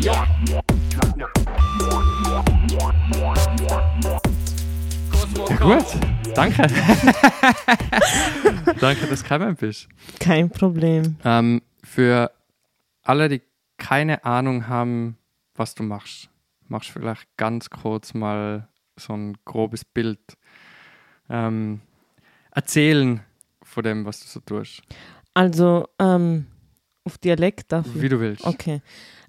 Ja. Gut, danke. danke, dass du gekommen bist. Kein Problem. Ähm, für alle, die keine Ahnung haben, was du machst, machst du vielleicht ganz kurz mal so ein grobes Bild ähm, erzählen von dem, was du so tust. Also, ähm, auf Dialekt ich? Wie du willst. Okay.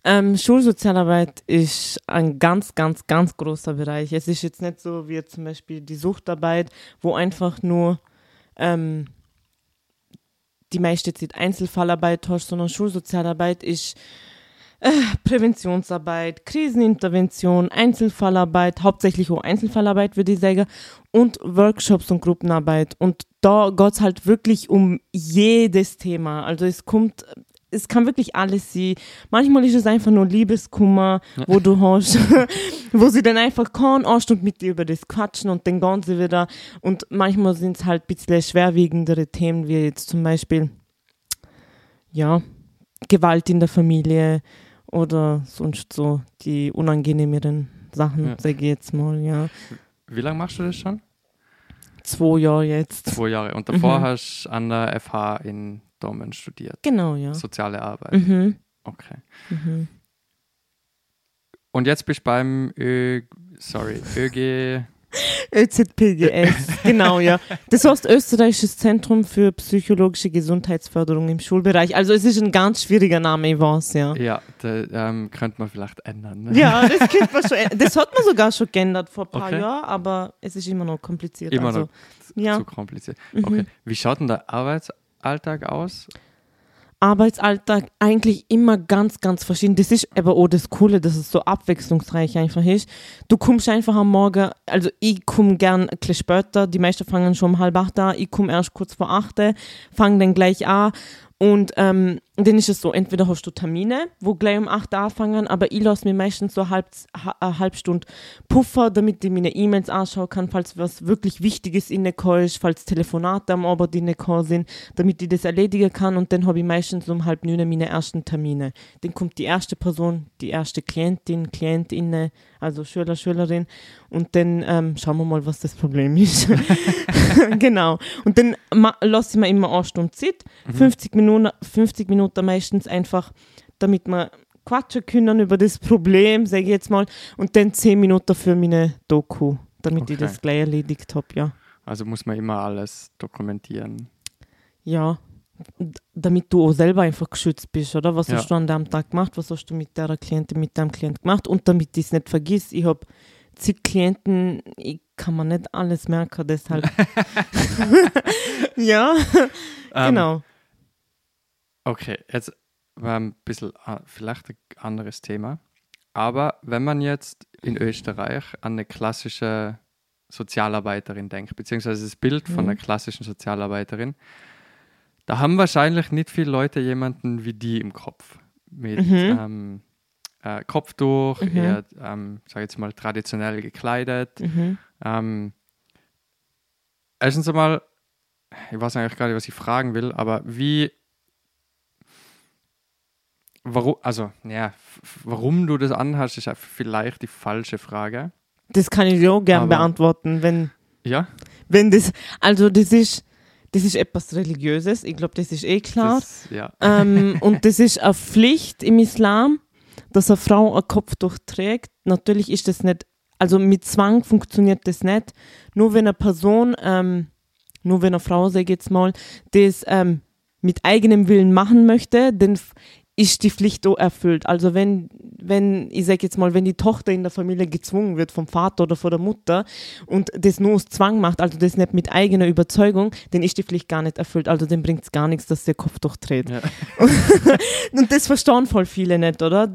Ähm, Schulsozialarbeit ist ein ganz, ganz, ganz großer Bereich. Es ist jetzt nicht so wie zum Beispiel die Suchtarbeit, wo einfach nur ähm, die meiste Zeit Einzelfallarbeit hast, sondern Schulsozialarbeit ist Präventionsarbeit, Krisenintervention, Einzelfallarbeit, hauptsächlich auch Einzelfallarbeit, würde ich sagen, und Workshops und Gruppenarbeit. Und da geht es halt wirklich um jedes Thema. Also es kommt es kann wirklich alles sein. Manchmal ist es einfach nur Liebeskummer, wo du hast, wo sie dann einfach eine Stunde mit dir über das quatschen und dann gehen sie wieder. Und manchmal sind es halt ein bisschen schwerwiegendere Themen, wie jetzt zum Beispiel, ja, Gewalt in der Familie oder sonst so die unangenehmeren Sachen, Ja. sage ich jetzt mal, ja. Wie lange machst du das schon? Zwei Jahre jetzt. Zwei Jahre. Und davor Mhm. hast du an der FH in Dortmund studiert. Genau, ja. Soziale Arbeit. Mhm. Okay. Mhm. Und jetzt bist du beim Ö, sorry, ÖG. ÖZPGS, genau, ja. Das heißt Österreichisches Zentrum für psychologische Gesundheitsförderung im Schulbereich. Also es ist ein ganz schwieriger Name, weiß, ja. Ja, da, ähm, könnte man vielleicht ändern. Ne? Ja, das, könnte man schon, das hat man sogar schon geändert vor ein paar Okay. Jahren, aber es ist immer noch kompliziert. Immer also, noch Ja, Zu kompliziert. Mhm. Okay. Wie schaut denn der Arbeitsalltag aus? Arbeitsalltag eigentlich immer ganz, ganz verschieden. Das ist aber auch das Coole, dass es so abwechslungsreich einfach ist. Du kommst einfach am Morgen, also ich komme gern ein bisschen später, die meisten fangen schon um halb acht an, ich komme erst kurz vor acht, fange dann gleich an und ähm, dann ist es so, entweder hast du Termine, wo gleich um acht anfangen, aber ich lasse mir meistens so halb, ha- eine halbe Stunde Puffer, damit ich meine E-Mails anschauen kann, falls was wirklich Wichtiges reingekommen ist, falls Telefonate am Abend reingekommen sind, damit ich das erledigen kann und dann habe ich meistens um halb neun meine ersten Termine. Dann kommt die erste Person, die erste Klientin, Klientin, also Schüler, Schülerin und dann ähm, schauen wir mal, was das Problem ist. genau. Und dann lasse ich mir immer eine Stunde Zeit, 50 Minuten, 50 Minuten meistens einfach, damit wir quatschen können über das Problem, sage ich jetzt mal, und dann 10 Minuten für meine Doku, damit ich Okay. das gleich erledigt habe, ja. Also muss man immer alles dokumentieren. Ja, damit du auch selber einfach geschützt bist, oder? Was Ja. hast du an dem Tag gemacht? Was hast du mit der Klientin, mit dem Klient gemacht? Und damit ich es nicht vergiss, ich habe zig Klienten, ich kann mir nicht alles merken, deshalb. ja, Ähm, genau. Okay, jetzt war ein bisschen äh, vielleicht ein anderes Thema. Aber wenn man jetzt in Österreich an eine klassische Sozialarbeiterin denkt, beziehungsweise das Bild von Mhm. einer klassischen Sozialarbeiterin, da haben wahrscheinlich nicht viele Leute jemanden wie die im Kopf. Mit Mhm. ähm, äh, Kopftuch, Mhm. eher, ähm, sag jetzt mal, traditionell gekleidet. Mhm. Ähm, erstens einmal, ich weiß eigentlich gar nicht, was ich fragen will, aber wie, warum, also, ja, warum du das anhast, ist ja vielleicht die falsche Frage. Das kann ich auch gern Aber- beantworten, wenn, Ja, wenn das, also das ist, das ist etwas Religiöses, ich glaube, das ist eh klar. das, ja. ähm, und das ist eine Pflicht im Islam, dass eine Frau ein Kopftuch trägt. Natürlich ist das nicht, also mit Zwang funktioniert das nicht. Nur wenn eine Person, ähm, nur wenn eine Frau, sag ich jetzt mal, das ähm, mit eigenem Willen machen möchte, dann ist die Pflicht erfüllt. Also wenn, wenn, ich sag jetzt mal, wenn die Tochter in der Familie gezwungen wird vom Vater oder von der Mutter und das nur aus Zwang macht, also das nicht mit eigener Überzeugung, dann ist die Pflicht gar nicht erfüllt. Also dann bringt es gar nichts, dass der Kopftuch trägt. Ja. Und das verstehen voll viele nicht, oder?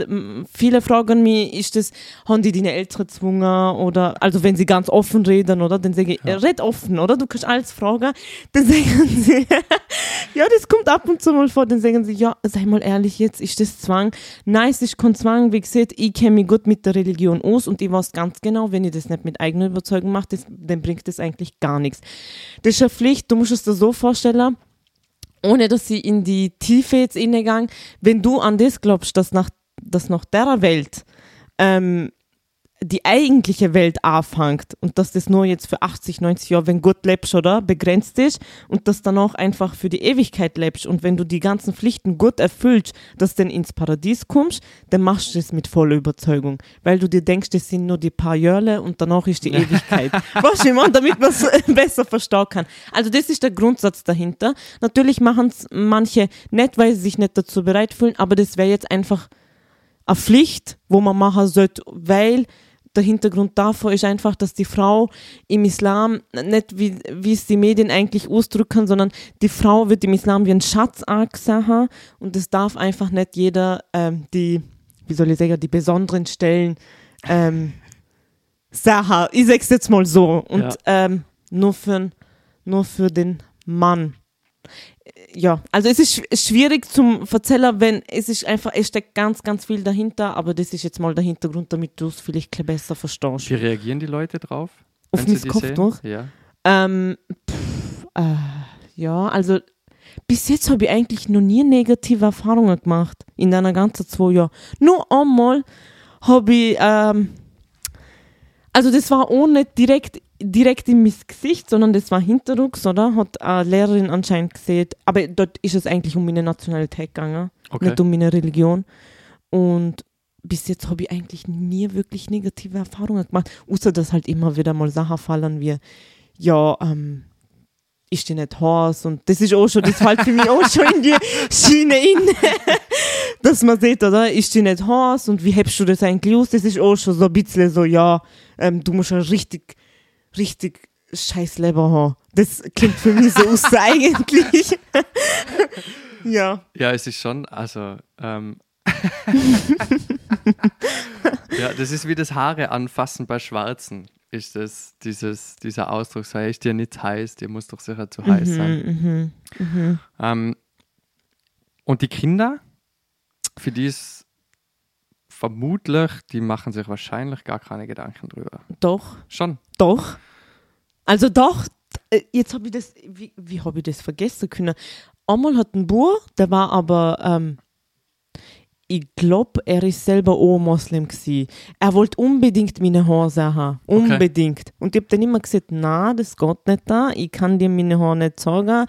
Viele fragen mich, ist das, haben die deine Eltern gezwungen oder, also wenn sie ganz offen reden, oder? Dann sage ich, ja. red offen, oder? Du kannst alles fragen. Dann sagen sie, ja, das kommt ab und zu mal vor, dann sagen sie, ja, sei mal ehrlich, jetzt ist das Zwang. Nein, es ist kein Zwang, wie gesagt, ich kenne mich gut mit der Religion aus und ich weiß ganz genau, wenn ich das nicht mit eigener Überzeugung mache, das, dann bringt das eigentlich gar nichts. Das ist eine Pflicht, du musst es dir so vorstellen, ohne dass sie in die Tiefe jetzt innegang, wenn du an das glaubst, dass nach, dass nach der Welt ähm, die eigentliche Welt anfängt und dass das nur jetzt für 80, 90 Jahre, wenn Gott lebst, oder, begrenzt ist und dass dann auch einfach für die Ewigkeit lebst und wenn du die ganzen Pflichten gut erfüllst, dass du dann ins Paradies kommst, dann machst du es mit voller Überzeugung, weil du dir denkst, das sind nur die paar Jahre und danach ist die Ewigkeit. Was ich meine, damit man es besser verstehen kann. Also das ist der Grundsatz dahinter. Natürlich machen es manche nicht, weil sie sich nicht dazu bereit fühlen, aber das wäre jetzt einfach eine Pflicht, wo man machen sollte, weil der Hintergrund davor ist einfach, dass die Frau im Islam nicht wie, wie es die Medien eigentlich ausdrücken, sondern die Frau wird im Islam wie ein Schatz angesehen und es darf einfach nicht jeder ähm, die, wie soll ich sagen, die besonderen Stellen ähm, sagen. Ich sag's jetzt mal so. Und Ja. ähm, nur, für, nur für den Mann ja, also es ist sch- schwierig zum erzählen, wenn es ist einfach, es steckt ganz, ganz viel dahinter, aber das ist jetzt mal der Hintergrund, damit du es vielleicht besser verstehst. Wie reagieren die Leute drauf? Auf mein Kopftuch? Ja. Ähm, pff, äh, ja, also bis jetzt habe ich eigentlich noch nie negative Erfahrungen gemacht in deiner ganzen zwei Jahren. Nur einmal habe ich, ähm, also das war nicht direkt, direkt in mein Gesicht, sondern das war hinterrücks, oder? Hat eine Lehrerin anscheinend gesehen. Aber dort ist es eigentlich um meine Nationalität gegangen, Okay. nicht um meine Religion. Und bis jetzt habe ich eigentlich nie wirklich negative Erfahrungen gemacht, außer dass halt immer wieder mal Sachen fallen wie, ja, ähm, ist die nicht heiß und das ist auch schon, das fällt für mich auch schon in die Schiene in, dass man sieht, oder, ist die nicht heiß und wie hebst du das eigentlich aus, das ist auch schon so ein bisschen so, ja, ähm, du musst ein richtig, richtig scheiß Leber haben. Das klingt für mich so aus eigentlich. ja. Ja, es ist schon, also, ähm, ja, das ist wie das Haare anfassen bei Schwarzen. Ist das dieses, dieser Ausdruck, hey, ist dir nicht heiß, dir muss doch sicher zu heiß sein. Mhm, mhm. Ähm, und die Kinder, für die ist vermutlich, die machen sich wahrscheinlich gar keine Gedanken drüber. Doch. Schon. Doch. Also doch, äh, jetzt habe ich das, wie, wie habe ich das vergessen können? Einmal hat ein Bub, der war aber, ähm, ich glaube, er ist selber auch Moslem gsi. Er wollte unbedingt meine Haare haben. Unbedingt. Und ich habe dann immer gesagt, na, das geht nicht da. Ich kann dir meine Haare nicht sagen.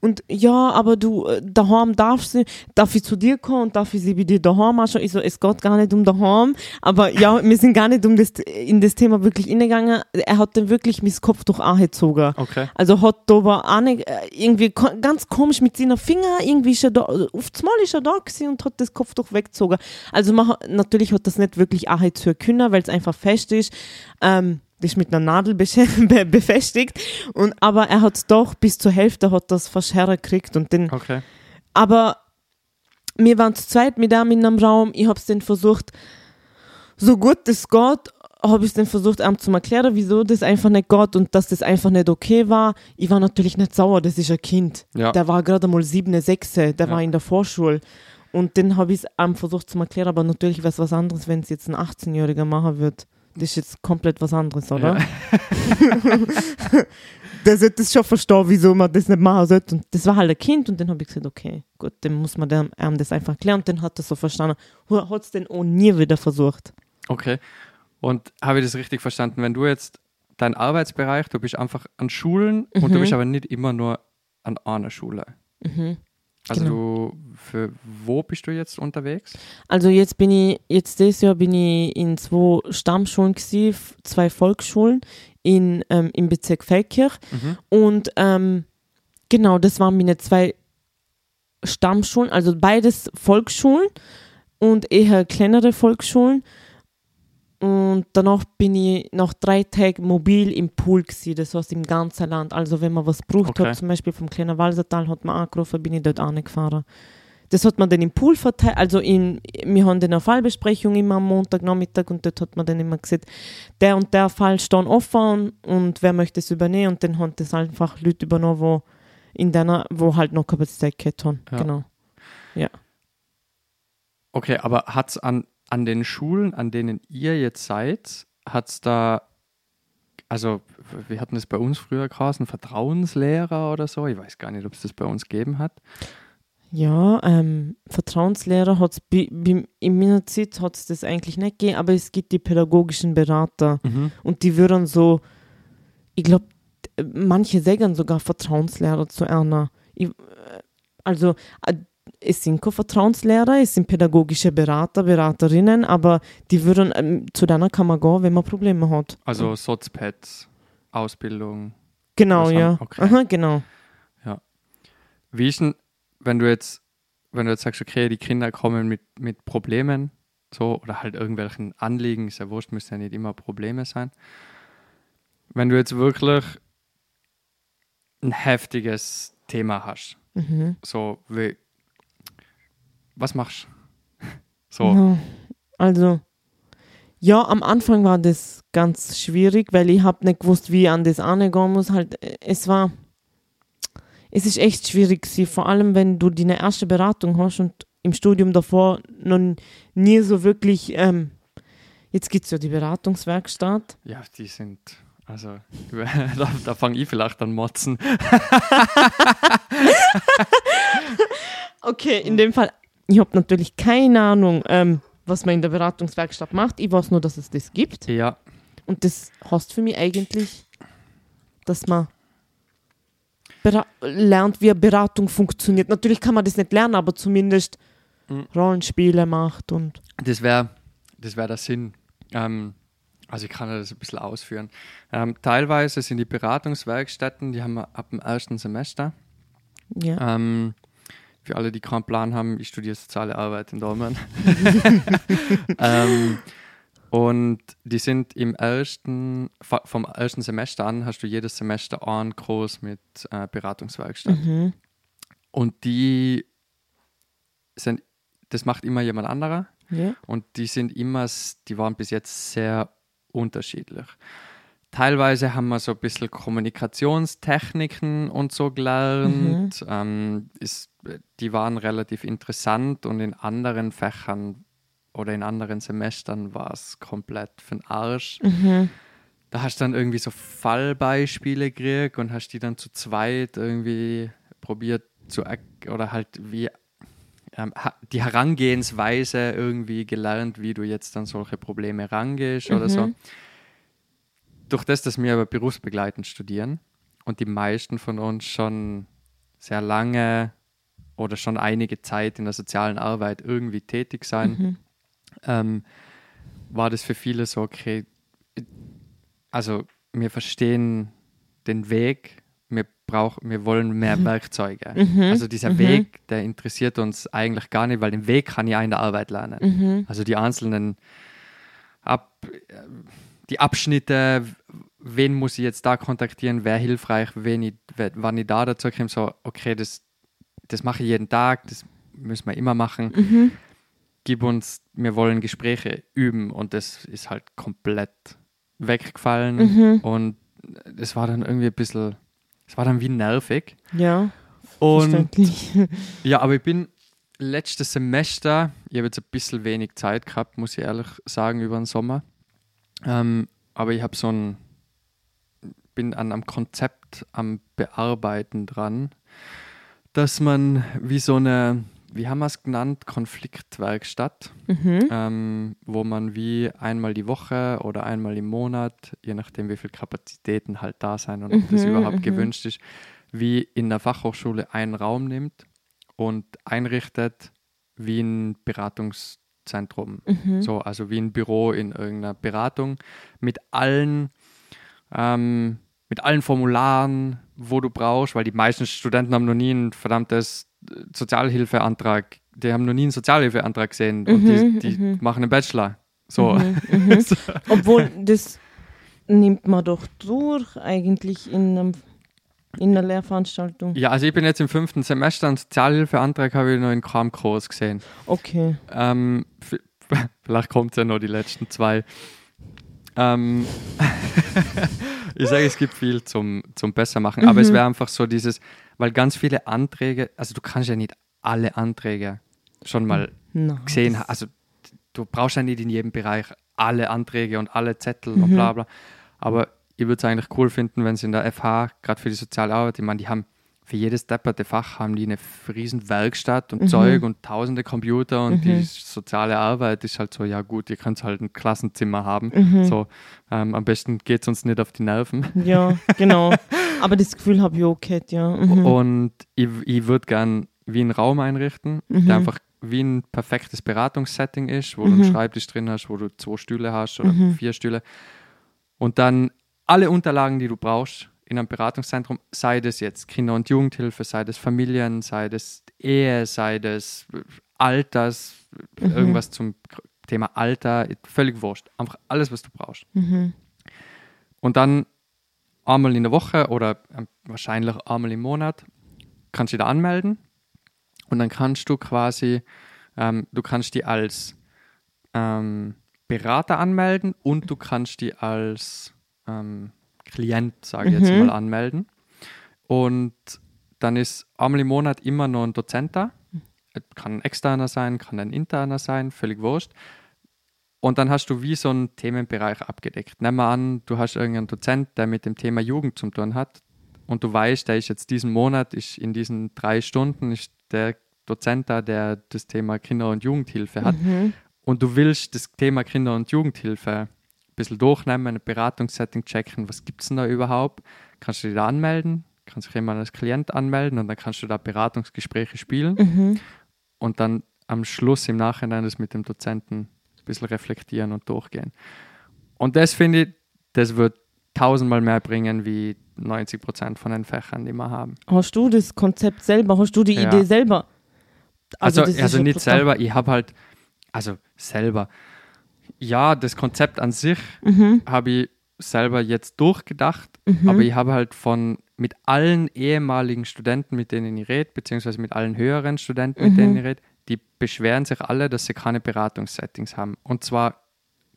Und ja, aber du, äh, daheim darfst du, darf ich zu dir kommen und darf ich sie bei dir daheim anschauen? Ich so, es geht gar nicht um daheim. Aber ja, wir sind gar nicht um das, in das Thema wirklich innegegangen. Er hat dann wirklich mein Kopftuch angezogen. Okay. Also hat da aber auch nicht, äh, irgendwie ganz komisch mit seinen Fingern, irgendwie ist er da, auf das Mal ist er da gewesen und hat das Kopftuch weggezogen. Also man, natürlich hat das nicht wirklich auch zu können, weil es einfach fest ist. Ähm, ist mit einer Nadel be befestigt. Und, aber er hat doch bis zur Hälfte hat das fast hergekriegt und dann Okay. aber wir waren zu zweit mit ihm in einem Raum. Ich habe es dann versucht, so gut es geht, habe ich es dann versucht, ihm zu erklären, wieso das einfach nicht geht und dass das einfach nicht okay war. Ich war natürlich nicht sauer, das ist ein Kind. Ja. Der war gerade mal sieben, sechs, der Ja. war in der Vorschule. Und dann habe ich es ihm versucht zu erklären, aber natürlich wäre es was anderes, wenn es jetzt ein 18-Jähriger machen wird. Das ist jetzt komplett was anderes, oder? der sollte das schon verstehen, wieso man das nicht machen sollte. Und das war halt ein Kind und dann habe ich gesagt, okay, gut, dann muss man dem, ihm das einfach erklären. Und dann hat er so verstanden. Hat es dann auch nie wieder versucht. Okay. Und habe ich das richtig verstanden? Wenn du jetzt dein Arbeitsbereich, du bist einfach an Schulen und du Mhm. bist aber nicht immer nur an einer Schule. Mhm. Also Genau. du, für wo bist du jetzt unterwegs? Also jetzt bin ich, jetzt dieses Jahr bin ich in zwei Stammschulen gewesen, zwei Volksschulen in, ähm, im Bezirk Feldkirch. Mhm. Und ähm, genau, das waren meine zwei Stammschulen, also beides Volksschulen und eher kleinere Volksschulen. Und danach bin ich nach drei Tagen mobil im Pool gewesen, das heißt im ganzen Land. Also wenn man was braucht Okay. hat, zum Beispiel vom kleinen Walsertal hat man angerufen, bin ich dort angefahren. Das hat man dann im Pool verteilt, also in, wir haben dann eine Fallbesprechung immer am Montagnachmittag und dort hat man dann immer gesagt, der und der Fall stehen offen und wer möchte es übernehmen und dann haben das einfach Leute übernommen, wo in deiner, wo halt noch Kapazität gehabt haben. Ja. Genau. Okay, aber hat es an, an den Schulen, an denen ihr jetzt seid, hat es da, also wir hatten das bei uns früher geheißen, Vertrauenslehrer oder so. Ich weiß gar nicht, ob es das bei uns gegeben hat. Ja, ähm, Vertrauenslehrer hat es, in meiner Zeit hat es das eigentlich nicht gegeben, aber es gibt die pädagogischen Berater und die würden so, ich glaube, manche sagen sogar Vertrauenslehrer zu einer. Ich, äh, also, äh, es sind keine Vertrauenslehrer, es sind pädagogische Berater, Beraterinnen, aber die würden, ähm, zu denen kann man gehen, wenn man Probleme hat. Also Sozpads, Ausbildung. Genau, ja. okay. Aha, genau. Wie ist denn, wenn du jetzt, wenn du jetzt sagst, okay, die Kinder kommen mit, mit Problemen, so, oder halt irgendwelchen Anliegen, ist ja wurscht, müssen ja nicht immer Probleme sein. Wenn du jetzt wirklich ein heftiges Thema hast, Mhm. so wie, was machst du? So, Ja, also, ja, am Anfang war das ganz schwierig, weil ich habe nicht gewusst, wie ich an das angehen muss. Halt, es war, es ist echt schwierig, gewesen, vor allem wenn du deine erste Beratung hast und im Studium davor noch nie so wirklich, ähm, jetzt gibt es ja die Beratungswerkstatt. ja, die sind, also, da, da fange ich vielleicht an motzen. Okay, in dem Fall, ich habe natürlich keine Ahnung, ähm, was man in der Beratungswerkstatt macht. Ich weiß nur, dass es das gibt. Ja, Und das heißt für mich eigentlich, dass man lernt, wie eine Beratung funktioniert. Natürlich kann man das nicht lernen, aber zumindest Mhm. Rollenspiele macht und Das wäre das wär der Sinn. Ähm, also ich kann das ein bisschen ausführen. Ähm, teilweise sind die Beratungswerkstätten, die haben wir ab dem ersten Semester. ja. Ähm, für alle, die keinen Plan haben, ich studiere soziale Arbeit in Dortmund. ähm, und die sind im ersten, vom ersten Semester an hast du jedes Semester einen Kurs mit äh, Beratungswerkstatt. Mhm. Und die sind, das macht immer jemand anderer. ja. Und die sind immer, die waren bis jetzt sehr unterschiedlich. Teilweise haben wir so ein bisschen Kommunikationstechniken und so gelernt. Ähm, ist, die waren relativ interessant und in anderen Fächern oder in anderen Semestern war es komplett für den Arsch. Mhm. Da hast du dann irgendwie so Fallbeispiele gekriegt und hast die dann zu zweit irgendwie probiert zu oder halt wie ähm, die Herangehensweise irgendwie gelernt, wie du jetzt an solche Probleme rangehst oder so. Mhm. Durch das, dass wir aber berufsbegleitend studieren und die meisten von uns schon sehr lange oder schon einige Zeit in der sozialen Arbeit irgendwie tätig sein, Mhm. ähm, war das für viele so, okay, also wir verstehen den Weg, wir brauchen, wir wollen mehr Werkzeuge. Mhm. Also dieser Mhm. Weg, der interessiert uns eigentlich gar nicht, weil den Weg kann ja in der Arbeit lernen. Mhm. Also die einzelnen Ab, äh, die Abschnitte, wen muss ich jetzt da kontaktieren, wer hilfreich, wen ich, wann ich da dazu komme, so, okay, das, das mache ich jeden Tag, das müssen wir immer machen. Mhm. Gib uns, wir wollen Gespräche üben und das ist halt komplett weggefallen Mhm. und es war dann irgendwie ein bisschen, es war dann wie nervig. Ja, Und ja, aber ich bin letztes Semester, ich habe jetzt ein bisschen wenig Zeit gehabt, muss ich ehrlich sagen, über den Sommer. Ähm, aber ich habe so ein, bin an einem Konzept am Bearbeiten dran, dass man wie so eine, wie haben wir es genannt, Konfliktwerkstatt, Mhm. ähm, wo man wie einmal die Woche oder einmal im Monat, je nachdem wie viele Kapazitäten halt da sein und ob das Mhm, überhaupt mhm. gewünscht ist, wie in der Fachhochschule einen Raum nimmt und einrichtet wie ein Beratungszentrum. Mhm. So, also wie ein Büro in irgendeiner Beratung mit allen, ähm, mit allen Formularen, wo du brauchst, weil die meisten Studenten haben noch nie ein verdammtes äh, Sozialhilfeantrag, die haben noch nie einen Sozialhilfeantrag gesehen und Mhm, die, die mhm. machen einen Bachelor. So. Mhm, mhm. Obwohl, das nimmt man doch durch eigentlich in, einem, in einer Lehrveranstaltung. Ja, also ich bin jetzt im fünften Semester, einen Sozialhilfeantrag habe ich noch in Kramkurs gesehen. Okay. Ähm, vielleicht kommt es ja noch die letzten zwei. Ähm, ich sage, es gibt viel zum, zum Bessermachen, aber es wäre einfach so dieses, weil ganz viele Anträge, also du kannst ja nicht alle Anträge schon mal Na, gesehen haben. Also du brauchst ja nicht in jedem Bereich alle Anträge und alle Zettel und bla bla. Aber ich würde es eigentlich cool finden, wenn sie in der FH, gerade für die soziale Arbeit, ich meine, die haben für jedes depperte Fach haben die eine riesen Werkstatt und Mhm. Zeug und tausende Computer und die Mhm. soziale Arbeit ist halt so, ja gut, ihr könnt halt ein Klassenzimmer haben. Mhm. So, ähm, am besten geht es uns nicht auf die Nerven. Ja, genau. Aber das Gefühl habe ich auch gehabt, ja. Mhm. Und ich, ich würde gern wie einen Raum einrichten, Mhm. der einfach wie ein perfektes Beratungssetting ist, wo du Mhm. einen Schreibtisch drin hast, wo du zwei Stühle hast oder Mhm. vier Stühle. Und dann alle Unterlagen, die du brauchst in einem Beratungszentrum, sei das jetzt Kinder- und Jugendhilfe, sei das Familien, sei das Ehe, sei das Alters, Mhm. irgendwas zum Thema Alter, völlig wurscht. Einfach alles, was du brauchst. Mhm. Und dann einmal in der Woche oder ähm, wahrscheinlich einmal im Monat kannst du dich da anmelden und dann kannst du quasi, ähm, du kannst die als ähm, Berater anmelden und du kannst die als ähm, Klient, sage ich jetzt Mhm. mal, anmelden. Und dann ist einmal im Monat immer noch ein Dozent da. Kann ein externer sein, kann ein interner sein, völlig wurscht. Und dann hast du wie so einen Themenbereich abgedeckt. Nimm mal an, du hast irgendeinen Dozent, der mit dem Thema Jugend zu tun hat und du weißt, der ist jetzt diesen Monat, ist in diesen drei Stunden, ist der Dozent da, der das Thema Kinder- und Jugendhilfe hat. Mhm. Und du willst das Thema Kinder- und Jugendhilfe bisschen durchnehmen, ein Beratungssetting checken, was gibt es denn da überhaupt? Kannst du dich da anmelden, kannst dich jemand als Klient anmelden und dann kannst du da Beratungsgespräche spielen Mhm. und dann am Schluss im Nachhinein das mit dem Dozenten ein bisschen reflektieren und durchgehen. Und das finde ich, das wird tausendmal mehr bringen wie 90 Prozent von den Fächern, die wir haben. Hast du das Konzept selber? Hast du die Ja. Idee selber? Also, also ja nicht selber, ich habe halt, also selber. Ja, das Konzept an sich Mhm. habe ich selber jetzt durchgedacht, Mhm. aber ich habe halt von mit allen ehemaligen Studenten, mit denen ich rede, beziehungsweise mit allen höheren Studenten, mit Mhm. denen ich rede, die beschweren sich alle, dass sie keine Beratungssettings haben. Und zwar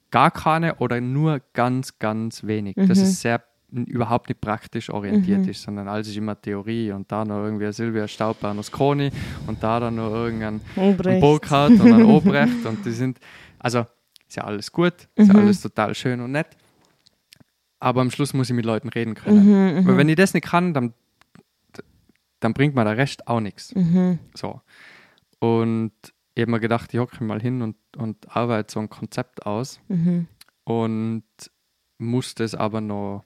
gar keine oder nur ganz, ganz wenig. Dass Mhm. es sehr überhaupt nicht praktisch orientiert Mhm. ist, sondern alles ist immer Theorie und da noch irgendwie Silvia Staubern aus Kroni und da dann noch irgendein. Burkhardt und ein Obrecht und die sind, also ist ja alles gut, ist ja Mhm. alles total schön und nett, aber am Schluss muss ich mit Leuten reden können. Mhm, Weil mhm. wenn ich das nicht kann, dann, dann bringt mir der Rest auch nichts. Mhm. So. Und ich habe mir gedacht, ich hocke mal hin und, und arbeite so ein Konzept aus Mhm. und muss das aber noch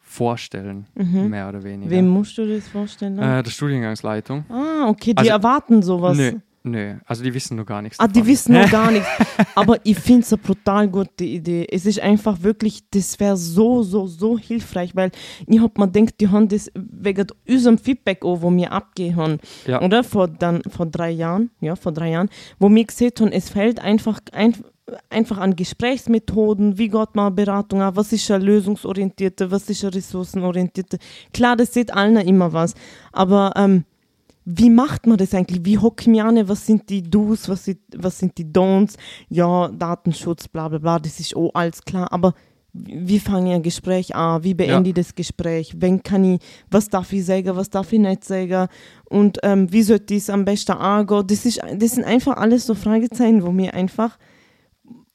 vorstellen, Mhm. mehr oder weniger. Wem musst du das vorstellen? äh, der Studiengangsleitung. ah, okay, die also- erwarten sowas. Nö, nö, also die wissen noch gar nichts. Ah, die davon. wissen noch gar nichts. Aber ich finde es eine brutal gute Idee. Es ist einfach wirklich, das wäre so, so, so hilfreich, weil ich hab mir gedacht, die haben das wegen unserem Feedback auch, wo wir abgehen, Ja. oder? Vor, dann, vor drei Jahren, ja, vor drei Jahren, wo wir gesehen haben, es fehlt einfach, ein, einfach an Gesprächsmethoden, wie geht man Beratung an, was ist eine lösungsorientierte, was ist eine ressourcenorientierte. Klar, das sieht allen immer was, aber ähm, wie macht man das eigentlich? Wie hocke ich mich an? Was sind die Do's? Was sind, was sind die Don'ts? Ja, Datenschutz, bla bla bla, das ist auch alles klar. Aber wie fange ich ein Gespräch an? Wie beende ich das Gespräch? Wenn kann ich, was darf ich sagen, was darf ich nicht sagen? Und ähm, wie sollte ich es am besten angehen? Das, ist, das sind einfach alles so Fragezeichen, wo mir einfach,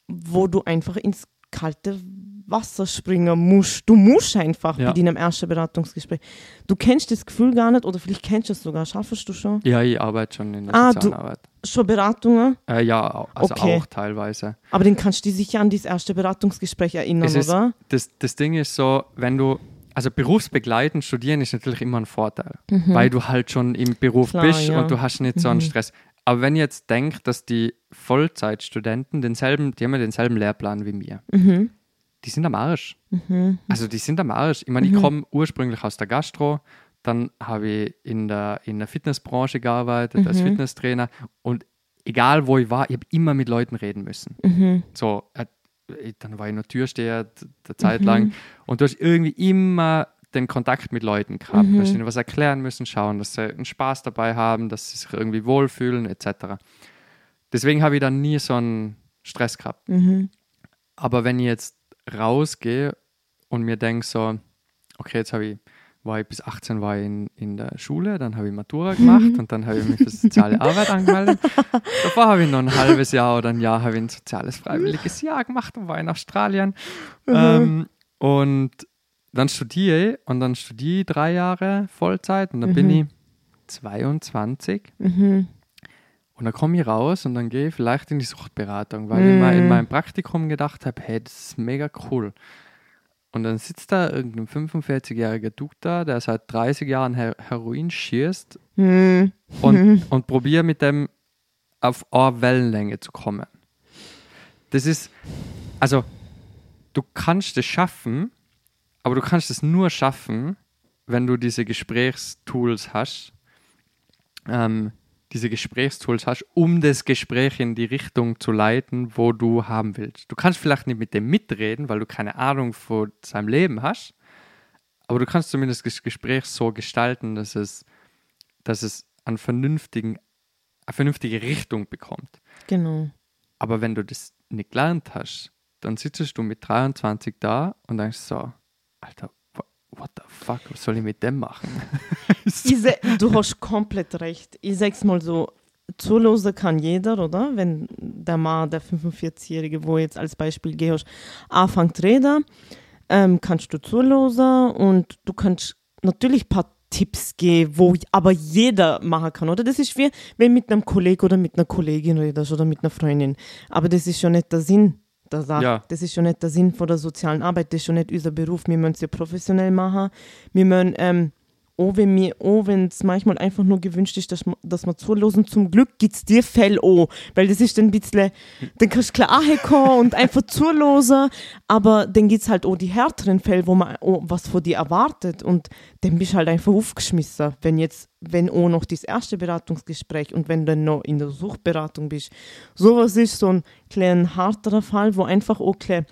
wo du einfach ins kalte Wasser springen musst. Du musst einfach Ja. bei deinem ersten Beratungsgespräch. Du kennst das Gefühl gar nicht oder vielleicht kennst du es sogar. Schaffst du schon? Ja, ich arbeite schon in der Ah, du- Sozialarbeit. Schon Beratungen? Äh, ja, also Okay. auch teilweise. Aber dann kannst du dich sicher an dieses erste Beratungsgespräch erinnern, ist- oder? Das, das Ding ist so, wenn du, also berufsbegleitend studieren ist natürlich immer ein Vorteil, Mhm. weil du halt schon im Beruf Klar, bist ja. und du hast nicht so einen Mhm. Stress. Aber wenn ich jetzt denke, dass die Vollzeitstudenten denselben, die haben ja denselben Lehrplan wie mir, Mhm. Die sind am Arsch. Mhm. Also die sind am Arsch. Ich meine, ich Mhm. komme ursprünglich aus der Gastro, dann habe ich in der, in der Fitnessbranche gearbeitet als Mhm. Fitnesstrainer und egal wo ich war, ich habe immer mit Leuten reden müssen. Mhm. So, äh, dann war ich noch Türsteher der Zeit Mhm. lang und du hast irgendwie immer den Kontakt mit Leuten gehabt. Mhm. Du hast ihnen was erklären müssen, schauen, dass sie einen Spaß dabei haben, dass sie sich irgendwie wohlfühlen, etc. Deswegen habe ich dann nie so einen Stress gehabt. Mhm. Aber wenn ich jetzt rausgehe und mir denke so, okay, jetzt habe ich, war ich bis 18 war ich in, in der Schule, dann habe ich Matura gemacht und dann habe ich mich für soziale Arbeit angemeldet. Davor habe ich noch ein halbes Jahr oder ein Jahr habe ich ein soziales freiwilliges Jahr gemacht und war in Australien. Ähm, und dann studiere ich und dann studiere ich drei Jahre Vollzeit und dann bin ich 22 Mhm. Und dann komme ich raus und dann gehe ich vielleicht in die Suchtberatung, weil ich mal in Mhm. meinem Praktikum gedacht habe, hey, das ist mega cool. Und dann sitzt da irgendein 45-jähriger Dude da, der seit 30 Jahren Her Heroin schießt Mhm. und, und probiere mit dem auf eine Wellenlänge zu kommen. Das ist, also, du kannst es schaffen, aber du kannst es nur schaffen, wenn du diese Gesprächstools hast, ähm, diese Gesprächstools hast, um das Gespräch in die Richtung zu leiten, wo du haben willst. Du kannst vielleicht nicht mit dem mitreden, weil du keine Ahnung von seinem Leben hast, aber du kannst zumindest das Gespräch so gestalten, dass es, dass es einen vernünftigen, eine vernünftige Richtung bekommt. Genau. Aber wenn du das nicht gelernt hast, dann sitzt du mit 23 da und denkst so, Alter, what the fuck, was soll ich mit dem machen? Du hast komplett recht. Ich sag's mal so, zuhören kann jeder, oder? Wenn der Mann, der 45-Jährige, wo jetzt als Beispiel gehst, anfängt zu reden, ähm, kannst du zuhören und du kannst natürlich ein paar Tipps geben, wo aber jeder machen kann, oder? Das ist wie, wenn mit einem Kollegen oder mit einer Kollegin redest oder mit einer Freundin. Aber das ist schon nicht der Sinn der Sache. Ja. Das ist schon nicht der Sinn von der sozialen Arbeit, das ist schon nicht unser Beruf. Wir müssen es ja professionell machen. Wir müssen, ähm, auch wenn mir, auch wenn es manchmal einfach nur gewünscht ist, dass, ma- dass wir zuhören, zum Glück gibt es dir Fell auch. Weil das ist dann ein bisschen, dann kannst du klar ankommen und einfach zuhören, aber dann gibt es halt auch die härteren Fälle, wo man was von dir erwartet und dann bist du halt einfach aufgeschmissen, wenn jetzt, wenn auch noch das erste Beratungsgespräch und wenn du dann noch in der Suchtberatung bist. Sowas ist so ein kleiner harterer Fall, wo einfach auch klein,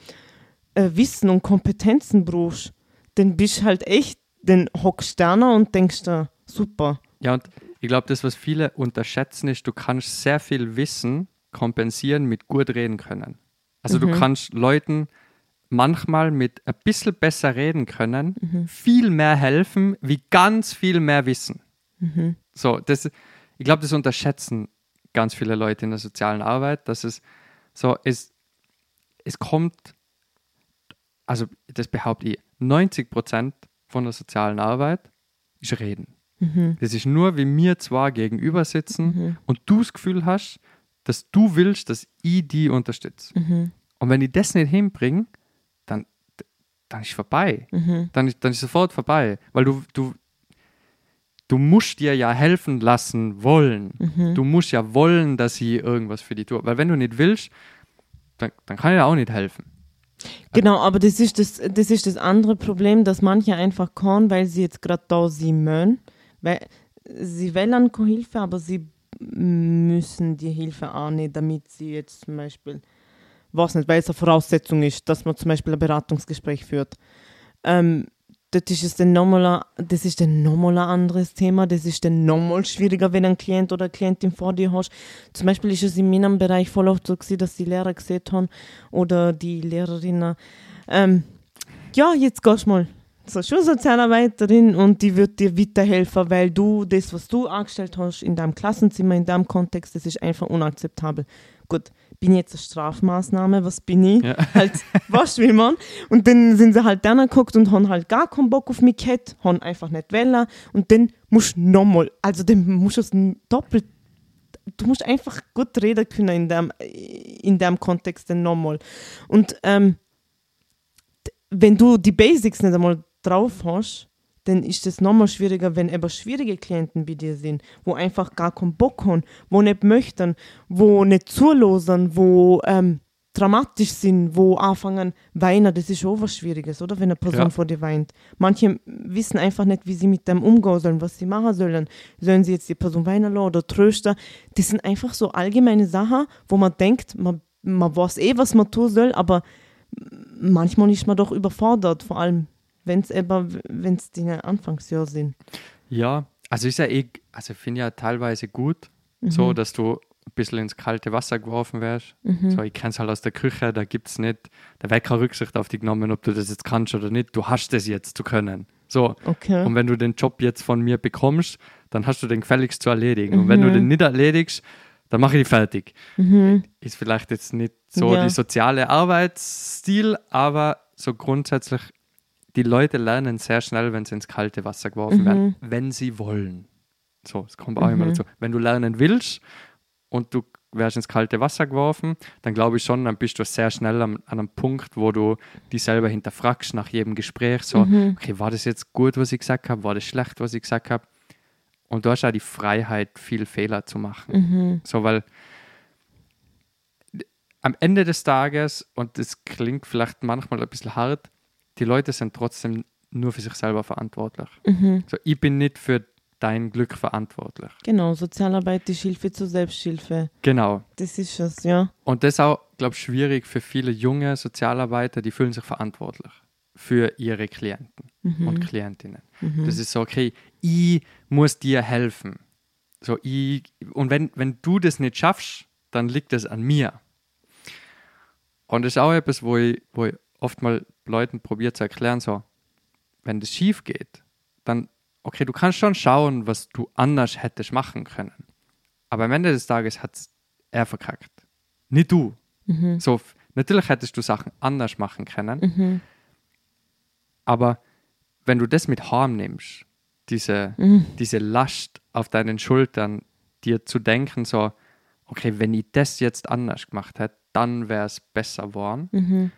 äh, Wissen und Kompetenzen brauchst, dann bist du halt echt, dann hockst da und denkst dir, super. Ja, und ich glaube, das, was viele unterschätzen, ist, du kannst sehr viel Wissen kompensieren mit gut reden können. Also du kannst Leuten manchmal mit ein bisschen besser reden können, viel mehr helfen, wie ganz viel mehr Wissen. So, das, ich glaube, das unterschätzen ganz viele Leute in der sozialen Arbeit, dass es so ist, es kommt, also das behaupte ich, 90 Prozent von der sozialen Arbeit ist Reden. Das ist nur, wie wir zwar gegenüber sitzen und du das Gefühl hast, dass du willst, dass ich die unterstütze. Und wenn ich das nicht hinbringe, dann, dann ist vorbei. Dann, ist, dann ist sofort vorbei. Weil du, du, du musst dir ja helfen lassen wollen. Du musst ja wollen, dass ich irgendwas für die tue. Weil wenn du nicht willst, dann, dann kann ich dir auch nicht helfen. Genau, aber das ist das, das ist das andere Problem, dass manche einfach kommen, weil sie jetzt gerade da sie mögen. Weil sie wollen keine Hilfe, aber sie müssen die Hilfe annehmen, damit sie jetzt zum Beispiel, weiß nicht, weil es eine Voraussetzung ist, dass man zum Beispiel ein Beratungsgespräch führt. Ähm, das ist dann nochmal, das ist dann nochmal ein anderes Thema. Das ist dann nochmal schwieriger, wenn ein Klient oder eine Klientin vor dir hast. Zum Beispiel ist es in meinem Bereich voll oft so gewesen, dass die Lehrer gesehen haben oder die Lehrerinnen, ähm, ja, jetzt gehst du mal zur Schulsozialarbeiterin und die wird dir weiterhelfen, weil du das, was du angestellt hast in deinem Klassenzimmer, in deinem Kontext, das ist einfach unakzeptabel. Gut, bin ich jetzt eine Strafmaßnahme, was bin ich? Ja. Halt, was will man? Und dann sind sie halt dann geguckt und haben halt gar keinen Bock auf mich gehabt, haben einfach nicht wollen und dann musst du nochmal, also dann musst du es doppelt du musst einfach gut reden können in dem, in dem Kontext dann nochmal. Und ähm, wenn du die Basics nicht einmal drauf hast, dann ist es nochmal schwieriger, wenn eben schwierige Klienten bei dir sind, wo einfach gar keinen Bock haben, wo nicht möchten, wo nicht zulosen, wo ähm, dramatisch sind, wo anfangen weinen, das ist auch was Schwieriges, oder? Wenn eine Person Ja. vor dir weint. Manche wissen einfach nicht, wie sie mit dem umgehen sollen, was sie machen sollen. Sollen sie jetzt die Person weinen lassen oder trösten? Das sind einfach so allgemeine Sachen, wo man denkt, man, man weiß eh, was man tun soll, aber manchmal ist man doch überfordert, vor allem wenn es eben, wenn es die Anfangsjahr sind. Ja, also ist ja eh, also ich finde ja teilweise gut, so dass du ein bisschen ins kalte Wasser geworfen wärst. So, ich kenne es halt aus der Küche, da gibt es nicht, da wird keine Rücksicht auf dich genommen, ob du das jetzt kannst oder nicht. Du hast es jetzt zu können. So. Okay. Und wenn du den Job jetzt von mir bekommst, dann hast du den gefälligst zu erledigen. Und wenn du den nicht erledigst, dann mache ich dich fertig. Ist vielleicht jetzt nicht so Ja. die soziale Arbeitsstil, aber so grundsätzlich die Leute lernen sehr schnell, wenn sie ins kalte Wasser geworfen Mhm. werden, wenn sie wollen. So, es kommt auch immer dazu. Wenn du lernen willst und du wärst ins kalte Wasser geworfen, dann glaube ich schon, dann bist du sehr schnell am, an einem Punkt, wo du dich selber hinterfragst nach jedem Gespräch, so, Mhm. okay, war das jetzt gut, was ich gesagt habe, war das schlecht, was ich gesagt habe? Und du hast auch die Freiheit, viel Fehler zu machen. Mhm. So, weil am Ende des Tages, und das klingt vielleicht manchmal ein bisschen hart, die Leute sind trotzdem nur für sich selber verantwortlich. Mhm. So, ich bin nicht für dein Glück verantwortlich. Genau, Sozialarbeit ist Hilfe zur Selbsthilfe. Genau. Das ist es, ja. Und das ist auch, glaube ich, schwierig für viele junge Sozialarbeiter, die fühlen sich verantwortlich für ihre Klienten und Klientinnen. Das ist so, okay, ich muss dir helfen. So, ich, und wenn, wenn du das nicht schaffst, dann liegt das an mir. Und das ist auch etwas, wo ich, wo ich oft mal Leuten probiere zu erklären, so, wenn das schief geht, dann, okay, du kannst schon schauen, was du anders hättest machen können. Aber am Ende des Tages hat er verkackt. Nicht du. So, f- natürlich hättest du Sachen anders machen können, Mhm. aber wenn du das mit Harm nimmst, diese, Mhm. diese Last auf deinen Schultern, dir zu denken, so, okay, wenn ich das jetzt anders gemacht hätte, dann wäre es besser geworden. Mhm.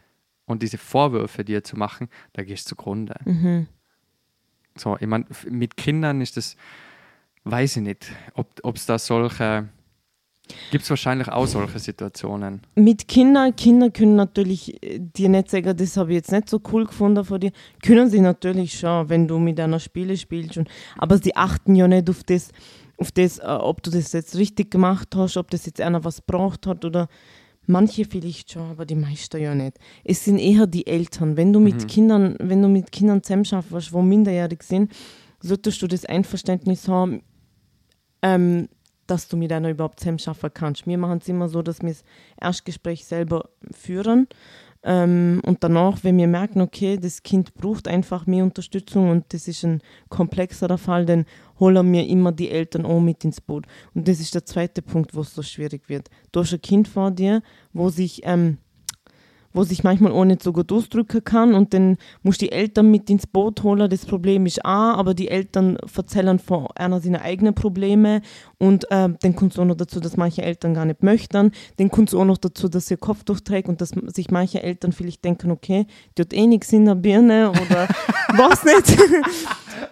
Und diese Vorwürfe dir zu machen, da gehst du zugrunde. Mhm. So, ich meine, mit Kindern ist das, weiß ich nicht, ob es da solche, gibt es wahrscheinlich auch solche Situationen. Mit Kindern, Kinder können natürlich äh, dir nicht sagen, das habe ich jetzt nicht so cool gefunden von dir. Können sie natürlich schon, wenn du mit einer Spiele spielst. Und, aber sie achten ja nicht auf das, auf das äh, ob du das jetzt richtig gemacht hast, ob das jetzt einer was braucht hat oder manche vielleicht schon, aber die meisten ja nicht. Es sind eher die Eltern. Wenn du mit Kindern, wenn du mit Kindern zusammenschaffst, wo minderjährig sind, solltest du das Einverständnis haben, ähm, dass du mit einer überhaupt zusammenschaffen kannst. Wir machen es immer so, dass wir das Erstgespräch selber führen ähm, und danach, wenn wir merken, okay, das Kind braucht einfach mehr Unterstützung und das ist ein komplexerer Fall, dann holen wir immer die Eltern auch mit ins Boot. Und das ist der zweite Punkt, wo es so schwierig wird. Du hast ein Kind vor dir, wo sich ähm, wo sich manchmal auch nicht so gut ausdrücken kann und dann musst du die Eltern mit ins Boot holen. Das Problem ist auch, aber die Eltern erzählen von einer seiner eigenen Probleme und äh, dann kommt es auch noch dazu, dass manche Eltern gar nicht möchten. Dann kommt es auch noch dazu, dass sie Kopf durchträgt und dass sich manche Eltern vielleicht denken, okay, die hat eh nichts in der Birne oder was nicht.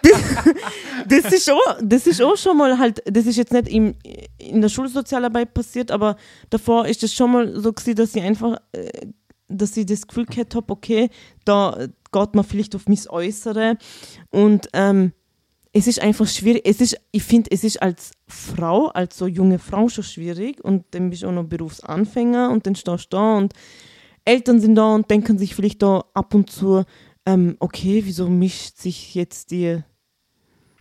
das, das, ist auch, das ist auch schon mal halt, das ist jetzt nicht im, in der Schulsozialarbeit passiert, aber davor ist es schon mal so gewesen, dass sie einfach äh, dass ich das Gefühl gehabt habe, okay, da geht man vielleicht auf mein Äußere. Und ähm, es ist einfach schwierig. Es ist, ich finde, es ist als Frau, als so junge Frau schon schwierig. Und dann bist du auch noch Berufsanfänger und dann stehst du da und Eltern sind da und denken sich vielleicht da ab und zu, ähm, okay, wieso mischt sich jetzt die,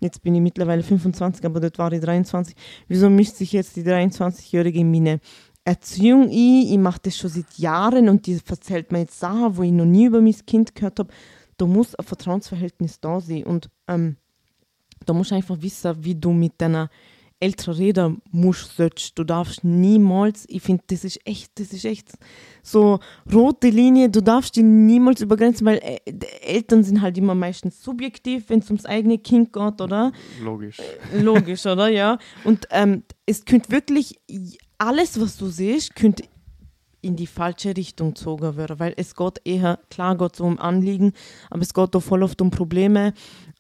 jetzt bin ich mittlerweile 25, aber dort war ich 23, wieso mischt sich jetzt die 23-Jährige in meine Erziehung ein? Ich mache das schon seit Jahren und die erzählt mir jetzt Sachen, wo ich noch nie über mein Kind gehört habe. Da muss ein Vertrauensverhältnis da sein und ähm, da musst du einfach wissen, wie du mit deiner Eltern reden musst, sollst. Du darfst niemals, ich finde, das ist echt, das ist echt so rote Linie, du darfst die niemals übergrenzen, weil äh, Eltern sind halt immer meistens subjektiv, wenn es ums eigene Kind geht, oder? Logisch. Logisch, oder? Ja. Und ähm, es könnte wirklich, alles, was du siehst, könnte in die falsche Richtung gezogen werden, weil es geht eher, klar geht es um Anliegen, aber es geht auch voll oft um Probleme,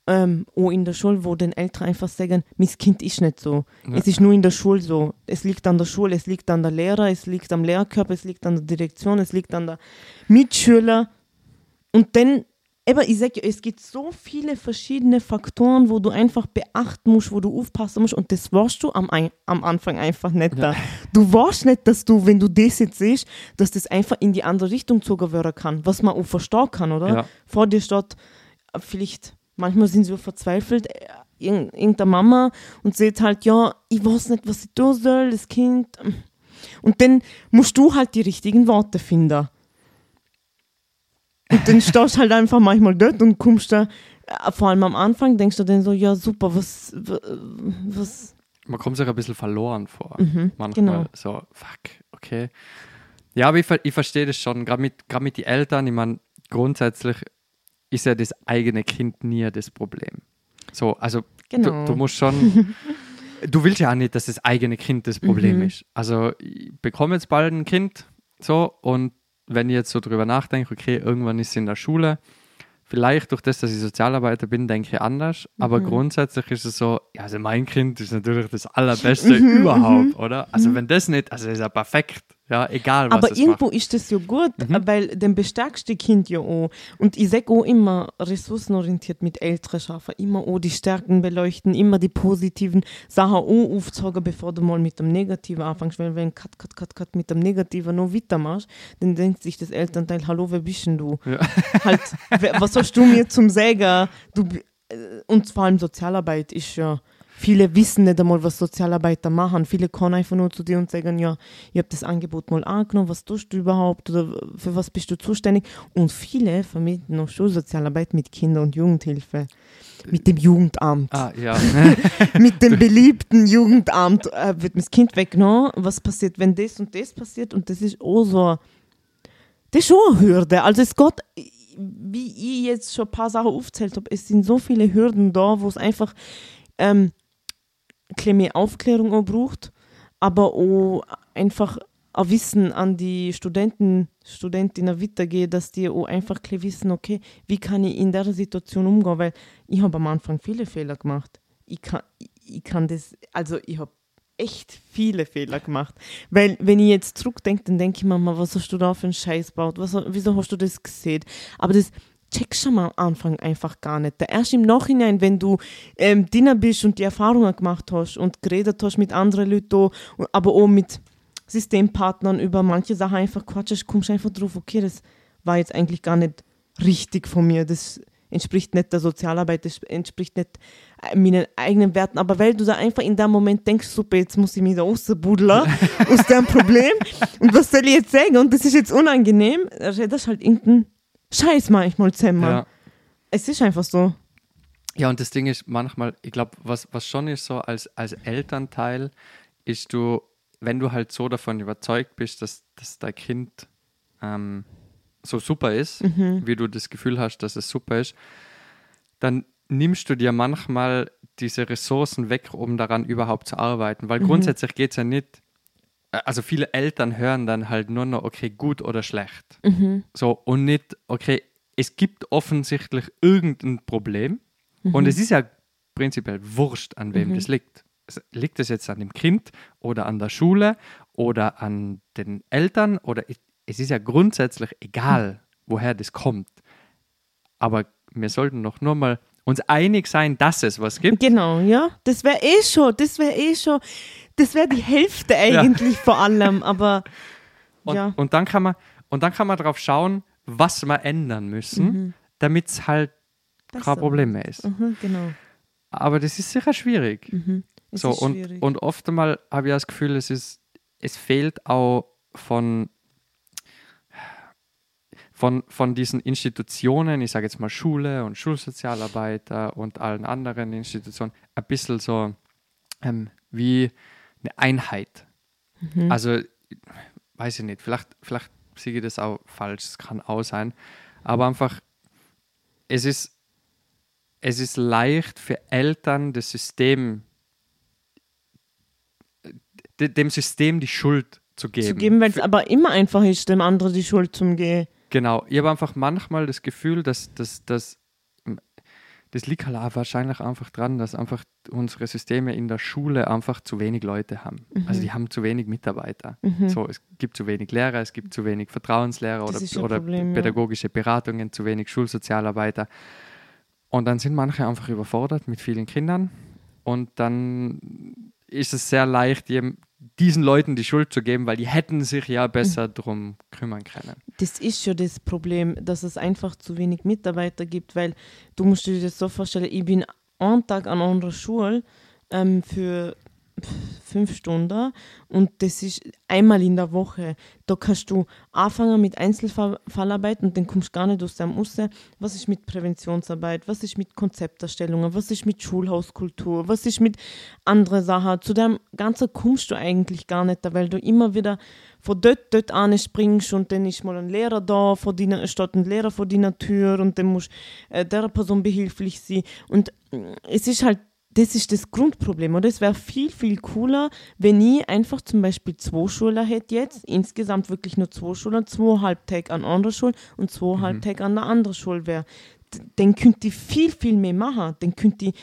ähm, auch in der Schule, wo den Eltern einfach sagen, mein Kind ist nicht so. Ja. Es ist nur in der Schule so. Es liegt an der Schule, es liegt an der Lehrer, es liegt am Lehrkörper, es liegt an der Direktion, es liegt an der Mitschüler. Und dann, eben, ich sage ja, es gibt so viele verschiedene Faktoren, wo du einfach beachten musst, wo du aufpassen musst und das warst du am, am Anfang einfach nicht da. Du warst nicht, dass du, wenn du das jetzt siehst, dass das einfach in die andere Richtung gezogen werden kann, was man auch verstehen kann, oder? Ja. Vor dir steht äh, vielleicht, manchmal sind sie so verzweifelt, äh, irgend- irgendeine Mama und sieht halt, ja, ich weiß nicht, was ich tun soll, das Kind. Und dann musst du halt die richtigen Worte finden. Und dann stehst du halt einfach manchmal dort und kommst da, äh, vor allem am Anfang, denkst du dann so, ja super, was, was, Man kommt sich ein bisschen verloren vor. Mhm, Manchmal genau. so, fuck, okay. Ja, aber ich, ich verstehe das schon, gerade mit, grad mit den Eltern, ich meine, grundsätzlich ist ja das eigene Kind nie das Problem. So, also Genau. du, du musst schon, du willst ja auch nicht, dass das eigene Kind das Problem Mhm. ist. Also ich bekomme jetzt bald ein Kind, so, und wenn ich jetzt so drüber nachdenke, okay, irgendwann ist sie in der Schule, vielleicht durch das, dass ich Sozialarbeiter bin, denke ich anders, aber Mhm. grundsätzlich ist es so, ja, also mein Kind ist natürlich das Allerbeste Mhm, überhaupt, oder? Also wenn das nicht, also ist ja perfekt, ja, egal was Aber irgendwo macht. ist das ja gut, Mhm. weil dann bestärkst du die Kind ja auch. Und ich sage auch immer, ressourcenorientiert mit Älteren schaffen, immer auch die Stärken beleuchten, immer die positiven Sachen auch aufzeigen, bevor du mal mit dem Negativen anfängst. Weil wenn cut, cut, cut, cut mit dem Negativen noch weitermachst, dann denkt sich das Elternteil, hallo, wer bist denn du? Ja. Halt, was hast du mir zum Sagen? Du, bi- äh, und vor allem Sozialarbeit ist ja, viele wissen nicht einmal, was Sozialarbeiter machen. Viele kommen einfach nur zu dir und sagen, ja, ich habe das Angebot mal angenommen, was tust du überhaupt oder für was bist du zuständig? Und viele vermitteln noch Schulsozialarbeit mit Kinder- und Jugendhilfe. Mit dem Jugendamt. Ah, ja. Mit dem beliebten Jugendamt äh, wird mir das Kind weggenommen. Was passiert, wenn das und das passiert? Und das ist auch so, das ist schon eine Hürde. Also es geht, wie ich jetzt schon ein paar Sachen aufgezählt habe, es sind so viele Hürden da, wo es einfach ähm, mehr Aufklärung auch braucht, aber auch einfach ein Wissen an die Studenten, Studentinnen weitergehen, dass die auch einfach wissen, okay, wie kann ich in der Situation umgehen, weil ich habe am Anfang viele Fehler gemacht. Ich kann, ich kann das, also ich habe echt viele Fehler gemacht. Weil, wenn ich jetzt zurückdenke, dann denke ich mir mal, was hast du da für einen Scheiß gebaut? Was, wieso hast du das gesehen? Aber das checkst du am Anfang einfach gar nicht. Erst im Nachhinein, wenn du ähm, drinnen bist und die Erfahrungen gemacht hast und geredet hast mit anderen Leuten, aber auch mit Systempartnern über manche Sachen einfach quatschst, kommst du einfach drauf, okay, das war jetzt eigentlich gar nicht richtig von mir. Das entspricht nicht der Sozialarbeit, das entspricht nicht äh, meinen eigenen Werten. Aber weil du da einfach in dem Moment denkst, super, jetzt muss ich mich da rausbuddeln aus dem Problem. Und was soll ich jetzt sagen? Und das ist jetzt unangenehm. Redest halt irgendeinen Scheiß manchmal zusammen. ja. Es ist einfach so. Ja, und das Ding ist manchmal, ich glaube, was, was schon ist so als, als Elternteil, ist du, wenn du halt so davon überzeugt bist, dass, dass dein Kind ähm, so super ist, wie du das Gefühl hast, dass es super ist, dann nimmst du dir manchmal diese Ressourcen weg, um daran überhaupt zu arbeiten. Weil grundsätzlich geht es ja nicht, also viele Eltern hören dann halt nur noch, okay, gut oder schlecht. So, und nicht, okay, es gibt offensichtlich irgendein Problem und es ist ja prinzipiell wurscht, an wem das liegt. Liegt es jetzt an dem Kind oder an der Schule oder an den Eltern oder es- ist ja grundsätzlich egal, woher das kommt. Aber wir sollten doch nur mal uns einig sein, dass es was gibt. Genau, ja. Das wäre eh schon, das wäre eh schon, das wäre die Hälfte eigentlich vor allem, aber Und, ja. und dann kann man und dann kann man darauf schauen, was wir ändern müssen, damit es halt kein Besser. Problem mehr ist. Mhm, genau. Aber das ist sicher schwierig. Es so, und, schwierig. und oft einmal habe ich das Gefühl, es ist, es fehlt auch von, von, von diesen Institutionen, ich sage jetzt mal Schule und Schulsozialarbeiter und allen anderen Institutionen, ein bisschen so ähm, wie eine Einheit. Mhm. Also, weiß ich nicht, vielleicht, vielleicht sehe ich das auch falsch, es kann auch sein, aber einfach, es ist, es ist leicht für Eltern, das System, de- dem System die Schuld zu geben. zu geben, weil es aber immer einfach ist, dem anderen die Schuld zum Gehen. Genau, ich habe einfach manchmal das Gefühl, dass, dass, dass das liegt halt wahrscheinlich einfach dran, dass einfach unsere Systeme in der Schule einfach zu wenig Leute haben. Also Mhm. die haben zu wenig Mitarbeiter. So, es gibt zu wenig Lehrer, es gibt zu wenig Vertrauenslehrer Das oder, oder Problem, ja. pädagogische Beratungen, zu wenig Schulsozialarbeiter. Und dann sind manche einfach überfordert mit vielen Kindern und dann ist es sehr leicht, diesen Leuten die Schuld zu geben, weil die hätten sich ja besser drum kümmern können. Das ist schon das Problem, dass es einfach zu wenig Mitarbeiter gibt, weil du musst dir das so vorstellen, ich bin einen Tag an einer Schule ähm, für fünf Stunden und das ist einmal in der Woche. Da kannst du anfangen mit Einzelfallarbeit und dann kommst du gar nicht aus dem raus. Was ist mit Präventionsarbeit? Was ist mit Konzepterstellungen? Was ist mit Schulhauskultur? Was ist mit anderen Sachen? Zu dem Ganzen kommst du eigentlich gar nicht, weil du immer wieder von dort, dort an springst und dann ist mal ein Lehrer da, vor deiner, steht ein Lehrer vor deiner Tür und dann musst äh, der Person behilflich sein. Und äh, es ist halt das ist das Grundproblem. Und es wäre viel, viel cooler, wenn ich einfach zum Beispiel zwei Schulen hätte jetzt, insgesamt wirklich nur zwei Schulen, zwei Halbtag an anderer Schule und zwei mhm. Halbtag an der anderen Schule wäre. Dann könnte ich viel, viel mehr machen. Dann könnte ich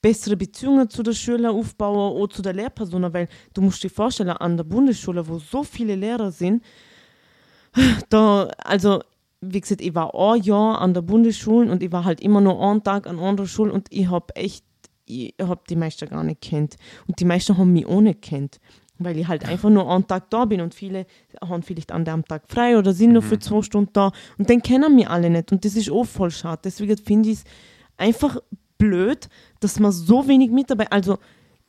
bessere Beziehungen zu der Schüler aufbauen oder zu der Lehrperson, weil du musst dir vorstellen, an der Bundesschule, wo so viele Lehrer sind, da, also wie gesagt, ich war ein Jahr an der Bundesschule und ich war halt immer nur einen Tag an anderer Schule und ich habe echt ich habe die meisten gar nicht kennt. Und die meisten haben mich auch nicht kennt. Weil ich halt einfach nur einen Tag da bin und viele haben vielleicht an dem Tag frei oder sind mhm. nur für zwei Stunden da und dann kennen mich alle nicht. Und das ist auch voll schade. Deswegen finde ich es einfach blöd, dass man so wenig Mitarbeiter, also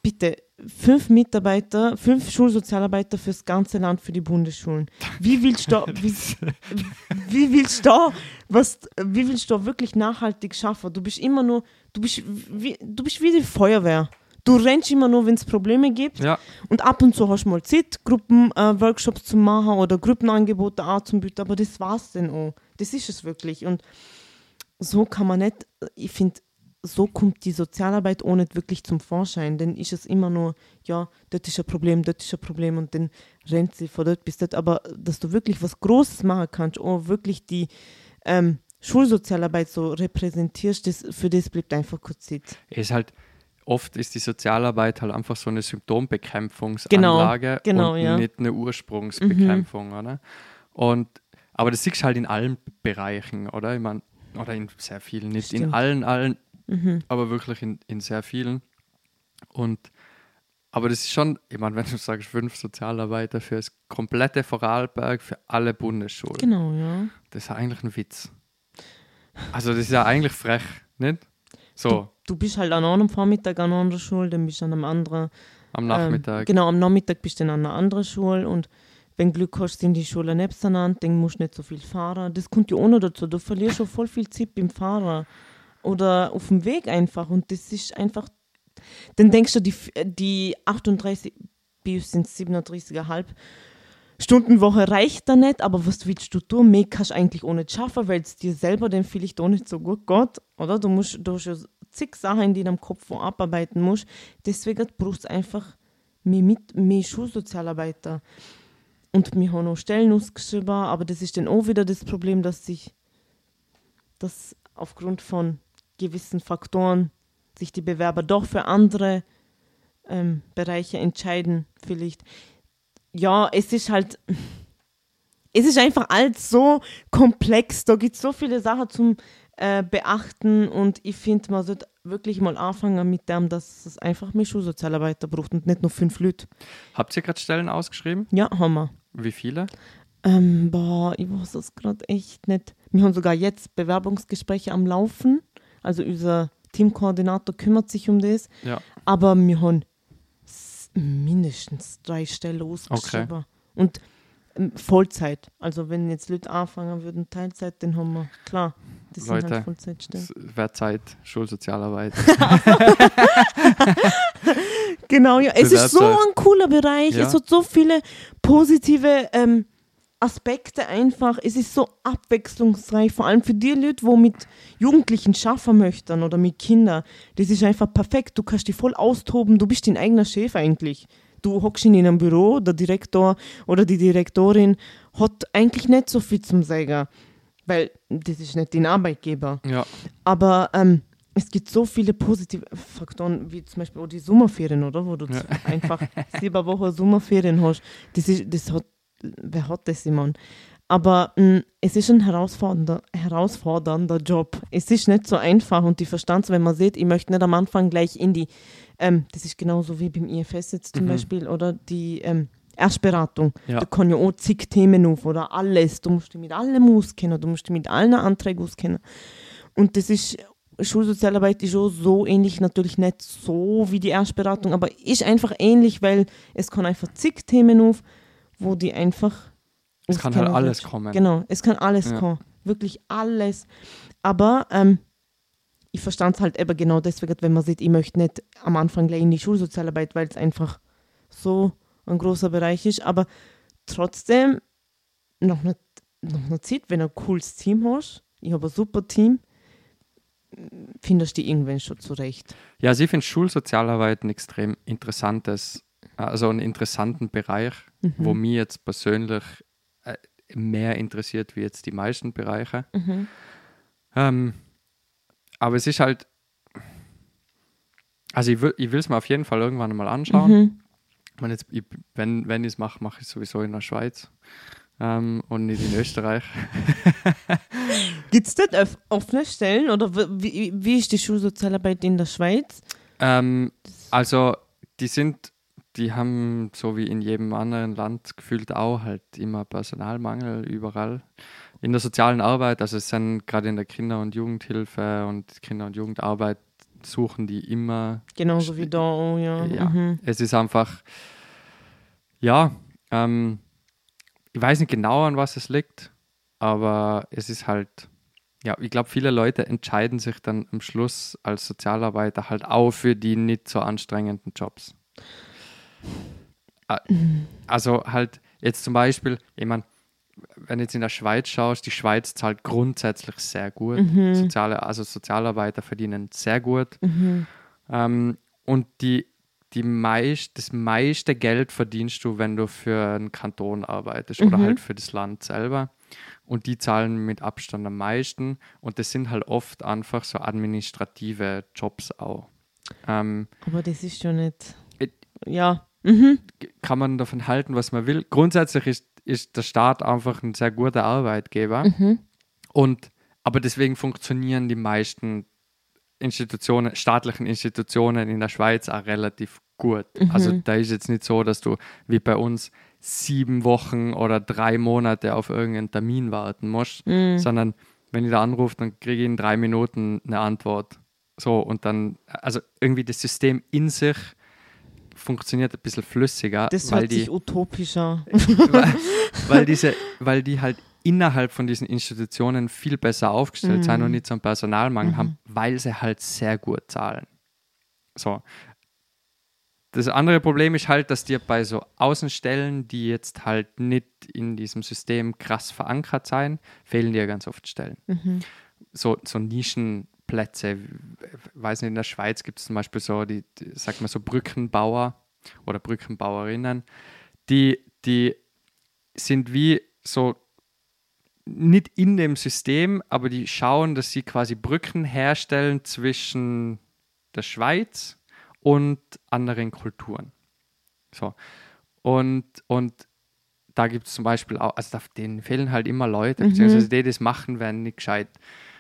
bitte, fünf Mitarbeiter, fünf Schulsozialarbeiter fürs ganze Land für die Bundesschulen. Wie willst du, wie, wie willst du, was, wie willst du wirklich nachhaltig schaffen? Du bist immer nur, du bist wie, du bist wie die Feuerwehr. Du rennst immer nur, wenn es Probleme gibt. Ja. Und ab und zu hast du mal Zeit, Gruppenworkshops äh, zu machen oder Gruppenangebote anzubieten, aber das war's dann auch. Das ist es wirklich. Und so kann man nicht, ich finde, so kommt die Sozialarbeit auch nicht wirklich zum Vorschein. Dann ist es immer nur, ja, dort ist ein Problem, dort ist ein Problem und dann rennt sie von dort bis dort. Aber dass du wirklich was Großes machen kannst, auch wirklich die ähm, Schulsozialarbeit so repräsentierst, das, für das bleibt einfach kurz. Es ist halt, oft ist die Sozialarbeit halt einfach so eine Symptombekämpfungsanlage genau, genau, und ja. nicht eine Ursprungsbekämpfung, mhm. oder? Und, aber das siehst du halt in allen Bereichen, oder? Ich meine, oder in sehr vielen, nicht Stimmt. in allen, allen, mhm. aber wirklich in, in sehr vielen. Und aber das ist schon, ich meine, wenn du sagst, fünf Sozialarbeiter für das komplette Vorarlberg, für alle Bundesschulen. Genau, ja. Das ist eigentlich ein Witz. Also das ist ja eigentlich frech, nicht? So. Du, du bist halt an einem Vormittag an einer Schule, dann bist du an einem anderen. Am Nachmittag. Ähm, genau, am Nachmittag bist du an einer anderen Schule und wenn du Glück hast, sind die Schulen nebeneinander, dann musst du nicht so viel fahren. Das kommt ja auch noch dazu. Du verlierst schon voll viel Zeit beim Fahren oder auf dem Weg einfach. Und das ist einfach. Dann denkst du, die, die 38, bis sind 37,5 Stundenwoche reicht da nicht, aber was willst du tun? Mehr kannst du eigentlich auch nicht schaffen, weil es dir selber dann vielleicht auch nicht so gut geht. Oder du musst, du hast ja zig Sachen, die in deinem Kopf abarbeiten musst. Deswegen brauchst du einfach mehr, mit, mehr Schulsozialarbeiter. Und wir haben auch Stellen ausgeschrieben, aber das ist dann auch wieder das Problem, dass sich das aufgrund von gewissen Faktoren sich die Bewerber doch für andere ähm, Bereiche entscheiden, vielleicht. Ja, es ist halt, es ist einfach alles so komplex, da gibt es so viele Sachen zum äh, Beachten und ich finde, man sollte wirklich mal anfangen mit dem, dass es einfach mehr Schulsozialarbeiter braucht und nicht nur fünf Leute. Habt ihr gerade Stellen ausgeschrieben? Ja, haben wir. Wie viele? Ähm, boah, ich weiß es gerade echt nicht. Wir haben sogar jetzt Bewerbungsgespräche am Laufen. Also unser Teamkoordinator kümmert sich um das. Ja. Aber wir haben mindestens drei Stellen ausgeschrieben. Okay. Und ähm, Vollzeit. Also wenn jetzt Leute anfangen würden, Teilzeit, dann haben wir, klar, das Leute, sind halt Vollzeitstellen. Wäre Zeit, Schulsozialarbeit. genau, ja. Es ist so ein cooler Bereich. Ja. Es hat so viele positive ähm, Aspekte einfach. Es ist so abwechslungsreich, vor allem für die Leute, die mit Jugendlichen schaffen möchten oder mit Kindern. Das ist einfach perfekt. Du kannst dich voll austoben. Du bist dein eigener Chef eigentlich. Du hockst in einem Büro, der Direktor oder die Direktorin hat eigentlich nicht so viel zum Sagen, weil das ist nicht dein Arbeitgeber. Ja. Aber ähm, es gibt so viele positive Faktoren, wie zum Beispiel auch die Sommerferien, oder? Wo du ja. einfach sieben Wochen Sommerferien hast. Das, ist, das hat wer hat das, Simon? Aber mh, mm, es ist ein herausfordernder, herausfordernder Job. Es ist nicht so einfach und die Verstands, wenn man sieht, ich möchte nicht am Anfang gleich in die, ähm, das ist genauso wie beim IFS jetzt zum mhm. Beispiel, oder die ähm, Erstberatung. Ja. Da kann ja auch zig Themen auf oder alles. Du musst dich mit allem auskennen, du musst dich mit allen Anträgen auskennen. Und das ist Schulsozialarbeit ist auch so ähnlich, natürlich nicht so wie die Erstberatung, aber ist einfach ähnlich, weil es kann einfach zig Themen auf, wo die einfach. Es kann halt alles kommen. Genau, es kann alles Ja. kommen. Wirklich alles. Aber ähm, ich verstand es halt eben genau deswegen, wenn man sieht, ich möchte nicht am Anfang gleich in die Schulsozialarbeit, weil es einfach so ein großer Bereich ist. Aber trotzdem noch eine, noch eine Zeit, wenn du ein cooles Team hast, ich habe ein super Team, findest du die irgendwann schon zurecht. Ja, also ich finde Schulsozialarbeit ein extrem interessantes, also einen interessanten Bereich, wo mich jetzt persönlich äh, mehr interessiert wie jetzt die meisten Bereiche. Mhm. Ähm, aber es ist halt, also ich will ich will es mir auf jeden Fall irgendwann mal anschauen. Mhm. Und jetzt, ich, wenn, wenn ich es mache, mache ich es sowieso in der Schweiz ähm, und nicht in Österreich. Gibt es dort off- offene Stellen oder wie, wie ist die Schulsozialarbeit in der Schweiz? Ähm, also die sind, die haben so wie in jedem anderen Land gefühlt auch halt immer Personalmangel überall. In der sozialen Arbeit, also es sind gerade in der Kinder- und Jugendhilfe und Kinder- und Jugendarbeit suchen die immer. Genauso wie da, oh ja. Ja, Mhm. es ist einfach, ja, ähm, ich weiß nicht genau an was es liegt, aber es ist halt, ja, ich glaube, viele Leute entscheiden sich dann am Schluss als Sozialarbeiter halt auch für die nicht so anstrengenden Jobs. Also halt jetzt zum Beispiel, ich meine, wenn du jetzt in der Schweiz schaust, die Schweiz zahlt grundsätzlich sehr gut. Soziale, also Sozialarbeiter verdienen sehr gut. Ähm, und die, die meist, das meiste Geld verdienst du, wenn du für einen Kanton arbeitest oder halt für das Land selber. Und die zahlen mit Abstand am meisten. Und das sind halt oft einfach so administrative Jobs auch. Ähm, Aber das ist schon nicht. It- Ja. Mhm. kann man davon halten, was man will. Grundsätzlich ist, ist der Staat einfach ein sehr guter Arbeitgeber. Mhm. Und, aber deswegen funktionieren die meisten Institutionen, staatlichen Institutionen in der Schweiz auch relativ gut. Also da ist jetzt nicht so, dass du wie bei uns sieben Wochen oder drei Monate auf irgendeinen Termin warten musst, sondern wenn ich da anrufe, dann kriege ich in drei Minuten eine Antwort. So, und dann, also irgendwie das System in sich funktioniert ein bisschen flüssiger, Das weil hört die sich utopischer. weil, weil, diese, weil die halt innerhalb von diesen Institutionen viel besser aufgestellt sind und nicht so einen Personalmangel haben, weil sie halt sehr gut zahlen. So. Das andere Problem ist halt, dass dir bei so Außenstellen, die jetzt halt nicht in diesem System krass verankert sein, fehlen dir ganz oft Stellen. So, so Nischenplätze, weiß nicht, in der Schweiz gibt es zum Beispiel so, die, die, sag mal so Brückenbauer oder Brückenbauerinnen, die, die sind wie so nicht in dem System, aber die schauen, dass sie quasi Brücken herstellen zwischen der Schweiz und anderen Kulturen. So. Und, und da gibt es zum Beispiel auch, also denen fehlen halt immer Leute, beziehungsweise die, die das machen, werden nicht gescheit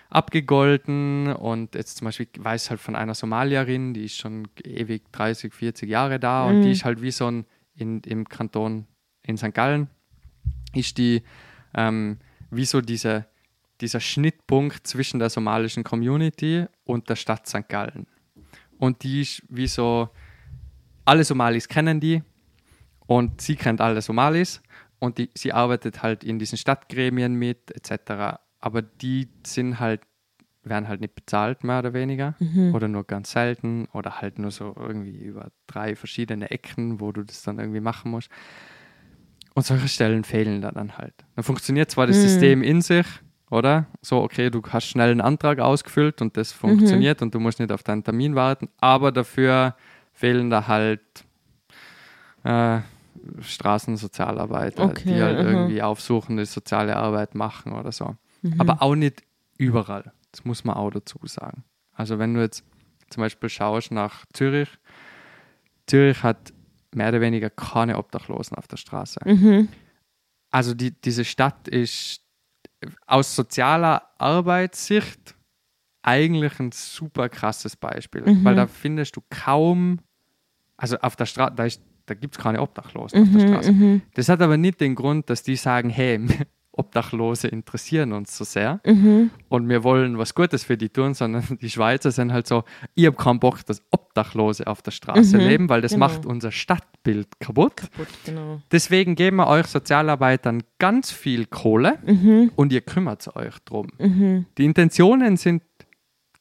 abgegolten. Und jetzt zum Beispiel, ich weiß halt von einer Somalierin, die ist schon ewig 30, 40 Jahre da und die ist halt wie so ein, in, im Kanton in St. Gallen, ist die ähm, wie so diese, dieser Schnittpunkt zwischen der somalischen Community und der Stadt St. Gallen. Und die ist wie so, alle Somalis kennen die und sie kennt alle Somalis und die, sie arbeitet halt in diesen Stadtgremien mit etc. Aber die sind halt, werden halt nicht bezahlt, mehr oder weniger. Oder nur ganz selten oder halt nur so irgendwie über drei verschiedene Ecken, wo du das dann irgendwie machen musst. Und solche Stellen fehlen da dann halt. Dann funktioniert zwar das System in sich, oder? So, okay, du hast schnell einen Antrag ausgefüllt und das funktioniert und du musst nicht auf deinen Termin warten, aber dafür fehlen da halt äh, Straßensozialarbeiter, Okay, die halt aha. irgendwie aufsuchende soziale Arbeit machen oder so. Aber auch nicht überall. Das muss man auch dazu sagen. Also wenn du jetzt zum Beispiel schaust nach Zürich, Zürich hat mehr oder weniger keine Obdachlosen auf der Straße. Also die, diese Stadt ist aus sozialer Arbeitssicht eigentlich ein super krasses Beispiel, weil da findest du kaum, also auf der Straße, da, ist- da gibt es keine Obdachlosen auf der Straße. Das hat aber nicht den Grund, dass die sagen, hey, Obdachlose interessieren uns so sehr Mhm. und wir wollen was Gutes für die tun, sondern die Schweizer sind halt so, ich habe keinen Bock, dass Obdachlose auf der Straße Mhm, leben, weil das genau. macht unser Stadtbild kaputt. Kaputt, genau. Deswegen geben wir euch Sozialarbeitern ganz viel Kohle Mhm. und ihr kümmert euch drum. Mhm. Die Intentionen sind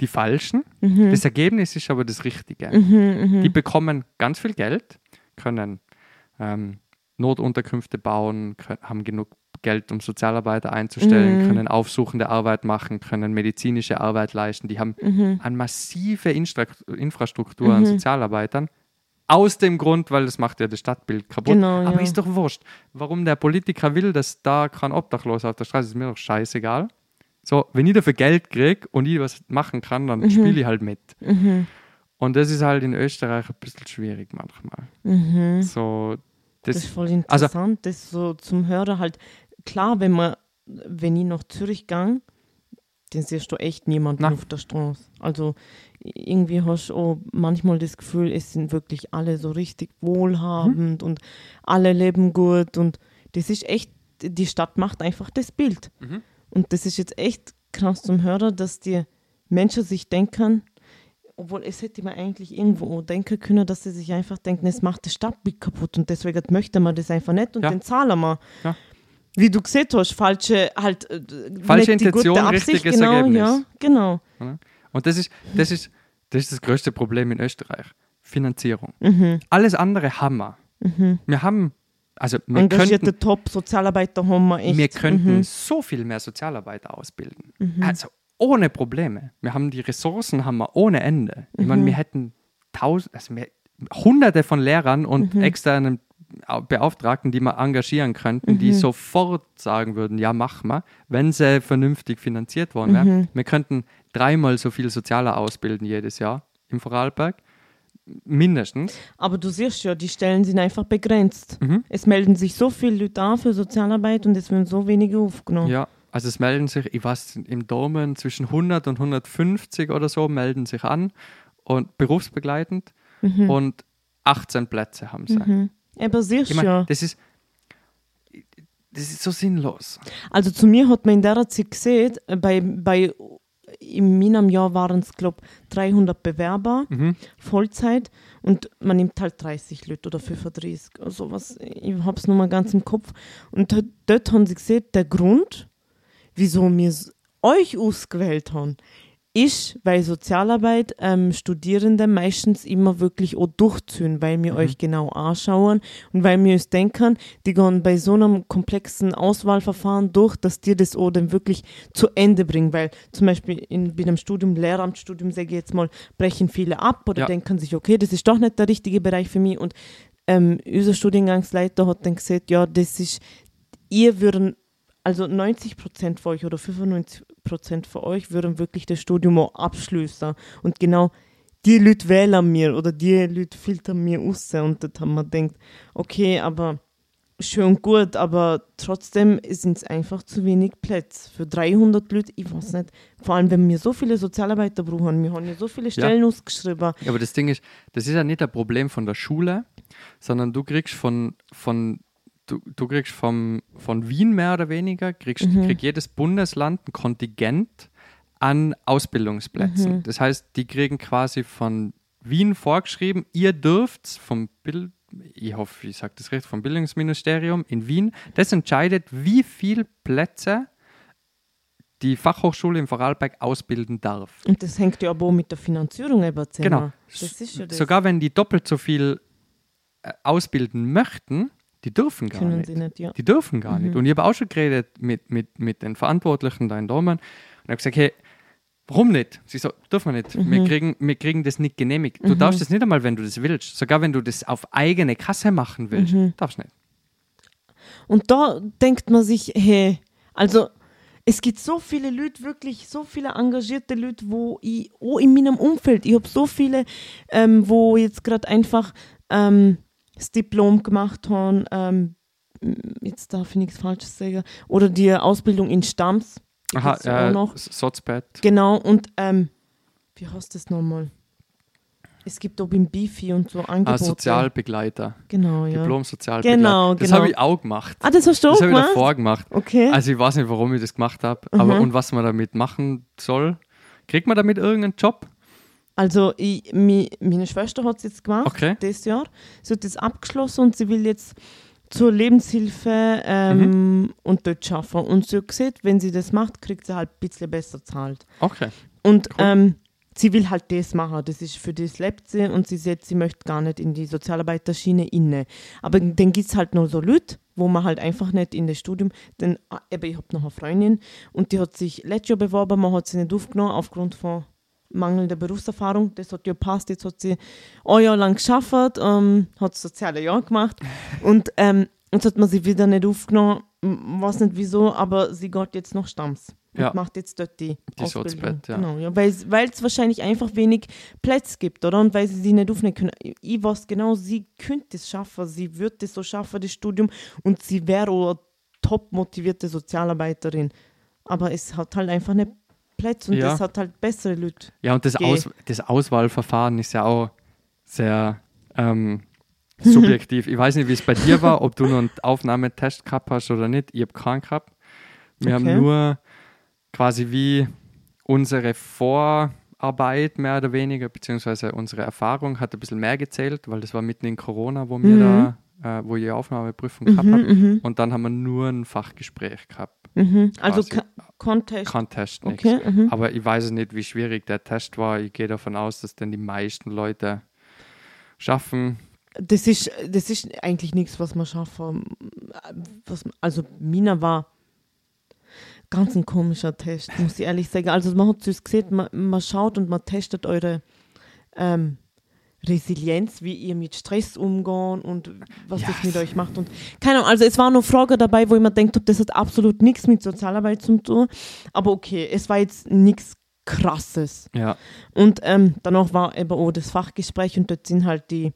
die falschen, Mhm. das Ergebnis ist aber das Richtige. Mhm. Die bekommen ganz viel Geld, können ähm, Notunterkünfte bauen, können, haben genug Geld, um Sozialarbeiter einzustellen, Mhm. können aufsuchende Arbeit machen, können medizinische Arbeit leisten. Die haben Mhm. eine massive Instra Infrastruktur an Mhm. Sozialarbeitern. Aus dem Grund, weil das macht ja das Stadtbild kaputt. Genau, Aber ja. ist doch wurscht. Warum der Politiker will, dass da kein Obdachloser auf der Straße ist, ist mir doch scheißegal. So, wenn ich dafür Geld kriege und ich was machen kann, dann Mhm. spiele ich halt mit. Mhm. Und das ist halt in Österreich ein bisschen schwierig manchmal. Mhm. So, Das, das, ist voll interessant, das so zum Hören halt. Klar, wenn man, wenn ich nach Zürich gang, dann siehst du echt niemanden Na. auf der Straße. Also irgendwie hast du auch manchmal das Gefühl, es sind wirklich alle so richtig wohlhabend Mhm. und alle leben gut und das ist echt, die Stadt macht einfach das Bild. Mhm. Und das ist jetzt echt krass zum Hören, dass die Menschen sich denken, obwohl es hätte man eigentlich irgendwo denken können, dass sie sich einfach denken, es macht das Stadtbild kaputt und deswegen möchte man das einfach nicht und Ja. den zahlen wir. Ja. Wie du gesehen hast, falsche, halt, äh, Falsche Intention, Absicht, richtiges genau, Ergebnis. Ja, genau. und das ist, das, ist, das ist das größte Problem in Österreich. Finanzierung. Mhm. Alles andere haben wir. Mhm. Wir haben, also wir Engagierte könnten, Top-Sozialarbeiter haben wir echt. wir könnten Mhm. so viel mehr Sozialarbeiter ausbilden. Mhm. Also ohne Probleme. Wir haben die Ressourcen haben wir ohne Ende. Ich meine, Mhm. wir hätten tausend, also wir, hunderte von Lehrern und Mhm. externen Beauftragten, die wir engagieren könnten, die Mhm. sofort sagen würden, ja, mach mal, wenn sie vernünftig finanziert worden wären. Mhm. Wir könnten dreimal so viel Sozialer ausbilden jedes Jahr im Vorarlberg. Mindestens. Aber du siehst ja, die Stellen sind einfach begrenzt. Mhm. Es melden sich so viele Leute an für Sozialarbeit und es werden so wenige aufgenommen. Ja, also es melden sich, ich weiß, im Domen zwischen 100 und 150 oder so melden sich an und berufsbegleitend Mhm. und 18 Plätze haben sie. Aber siehst Ich meine, ja. das ist das ist so sinnlos. Also zu mir hat man in der Zeit gesehen, bei, bei in meinem Jahr waren es, glaube 300 Bewerber, Mhm. Vollzeit, und man nimmt halt 30 Leute oder 35, oder sowas. Ich habe es nur mal ganz im Kopf. Und dort- haben sie gesehen, der Grund, wieso wir euch ausgewählt haben, ist, weil Sozialarbeit ähm, Studierende meistens immer wirklich auch durchziehen, weil wir Mhm. euch genau anschauen und weil wir uns denken, die gehen bei so einem komplexen Auswahlverfahren durch, dass die das auch dann wirklich zu Ende bringen, weil zum Beispiel in, bei einem Studium, Lehramtsstudium, sage ich jetzt mal, brechen viele ab oder Ja. denken sich, okay, das ist doch nicht der richtige Bereich für mich und ähm, unser Studiengangsleiter hat dann gesagt, ja, das ist, ihr würden also 90 Prozent von euch oder 95 Prozent von euch würden wirklich das Studium auch abschließen. Und genau die Leute wählen mir oder die Leute filtern mir raus. Und das haben wir gedacht, okay, aber schön gut, aber trotzdem sind es einfach zu wenig Plätze für 300 Leute. Ich weiß nicht, vor allem wenn wir so viele Sozialarbeiter brauchen, wir haben ja so viele Stellen ausgeschrieben. Ja, aber das Ding ist, das ist ja nicht ein Problem von der Schule, sondern du kriegst von, von du, du kriegst vom, von Wien mehr oder weniger, kriegst, Mhm. kriegt jedes Bundesland ein Kontingent an Ausbildungsplätzen. Mhm. Das heißt, die kriegen quasi von Wien vorgeschrieben, ihr dürft vom Bild, ich hoffe, ich sage das richtig, vom Bildungsministerium in Wien, das entscheidet, wie viele Plätze die Fachhochschule im Vorarlberg ausbilden darf. Und das hängt ja aber auch mit der Finanzierung eben zusammen. Genau. Ja. Sogar wenn die doppelt so viel äh, ausbilden möchten, die dürfen gar können nicht. sie nicht, ja. Die dürfen gar Mhm. nicht. Und ich habe auch schon geredet mit, mit, mit den Verantwortlichen da in Dortmund und habe gesagt, hey, warum nicht? Sie so, dürfen wir nicht. Wir, Mhm. kriegen, wir kriegen das nicht genehmigt. Du Mhm. darfst das nicht einmal, wenn du das willst. Sogar wenn du das auf eigene Kasse machen willst, Mhm. darfst du nicht. Und da denkt man sich, hey, also es gibt so viele Leute, wirklich so viele engagierte Leute, wo ich, auch in meinem Umfeld, ich habe so viele, ähm, wo jetzt gerade einfach ähm, das Diplom gemacht haben, ähm, jetzt darf ich nichts Falsches sagen, oder die Ausbildung in Stamms. Aha, äh, noch. Sozbett. Genau, und ähm, wie heißt das nochmal? Es gibt auch im Bifi und so Angebote. Ah, Sozialbegleiter. Genau, ja. Diplom-Sozialbegleiter. Genau, Das genau. habe ich auch gemacht. Ah, das hast du auch Das habe ich gemacht? davor gemacht. Okay. Also ich weiß nicht, warum ich das gemacht habe, aber Mhm. und was man damit machen soll. Kriegt man damit irgendeinen Job? Also, ich, mi, meine Schwester hat es jetzt gemacht, Okay. dieses Jahr. Sie hat das abgeschlossen und sie will jetzt zur Lebenshilfe ähm, Mhm. und dort arbeiten. Und sie hat gesagt, wenn sie das macht, kriegt sie halt ein bisschen besser zahlt. Okay. Und Cool. ähm, sie will halt das machen. Das ist für das lebt sie und sie sagt, sie möchte gar nicht in die Sozialarbeiterschiene inne. Aber dann gibt es halt noch so Leute, wo man halt einfach nicht in das Studium, denn ah, eben, ich habe noch eine Freundin und die hat sich letztes Jahr beworben, man hat sie nicht aufgenommen aufgrund von mangelnder Berufserfahrung. Das hat ja passt, jetzt hat sie ein Jahr lang geschafft, ähm, hat das soziale Jahr gemacht und ähm, jetzt hat man sie wieder nicht aufgenommen, weiß nicht wieso, aber sie geht jetzt noch Stamms. Und Ja. macht jetzt dort die, Die Ausbildung. Ja. Genau, ja, weil es wahrscheinlich einfach wenig Plätze gibt, oder? Und weil sie sie nicht aufnehmen können. Ich, weiß genau, sie könnte es schaffen, sie würde es so schaffen, das Studium, und sie wäre auch eine top motivierte Sozialarbeiterin. Aber es hat halt einfach nicht Plätze und Ja. es hat halt bessere Leute. Ja, und das. Aus, das Auswahlverfahren ist ja auch sehr ähm, subjektiv. ich weiß nicht, wie es bei dir war, ob du noch einen Aufnahmetest gehabt hast oder nicht. Ich habe keinen gehabt. Wir Okay. haben nur quasi wie unsere Vorarbeit mehr oder weniger, beziehungsweise unsere Erfahrung hat ein bisschen mehr gezählt, weil das war mitten in Corona, wo wir Mhm. da, äh, wo ich Aufnahmeprüfung gehabt Mhm, habe. mhm, Und dann haben wir nur ein Fachgespräch gehabt. mhm. Also Contest. Kein Test, nichts. Okay. Mhm. Aber ich weiß nicht, wie schwierig der Test war. Ich gehe davon aus, dass dann die meisten Leute schaffen. Das ist, das ist eigentlich nichts, was man schaffen. Was, also, Mina war ganz ein komischer Test, muss ich ehrlich sagen. Also, man hat es gesehen, man, man schaut und man testet eure ähm, Resilienz, wie ihr mit Stress umgeht und was Ja. das mit euch macht. Und keine Ahnung, also es waren noch Fragen dabei, wo ich mir denkt habe, das hat absolut nichts mit Sozialarbeit zu tun. Aber okay, es war jetzt nichts Krasses. Ja, Und ähm, danach war eben auch das Fachgespräch und dort sind halt die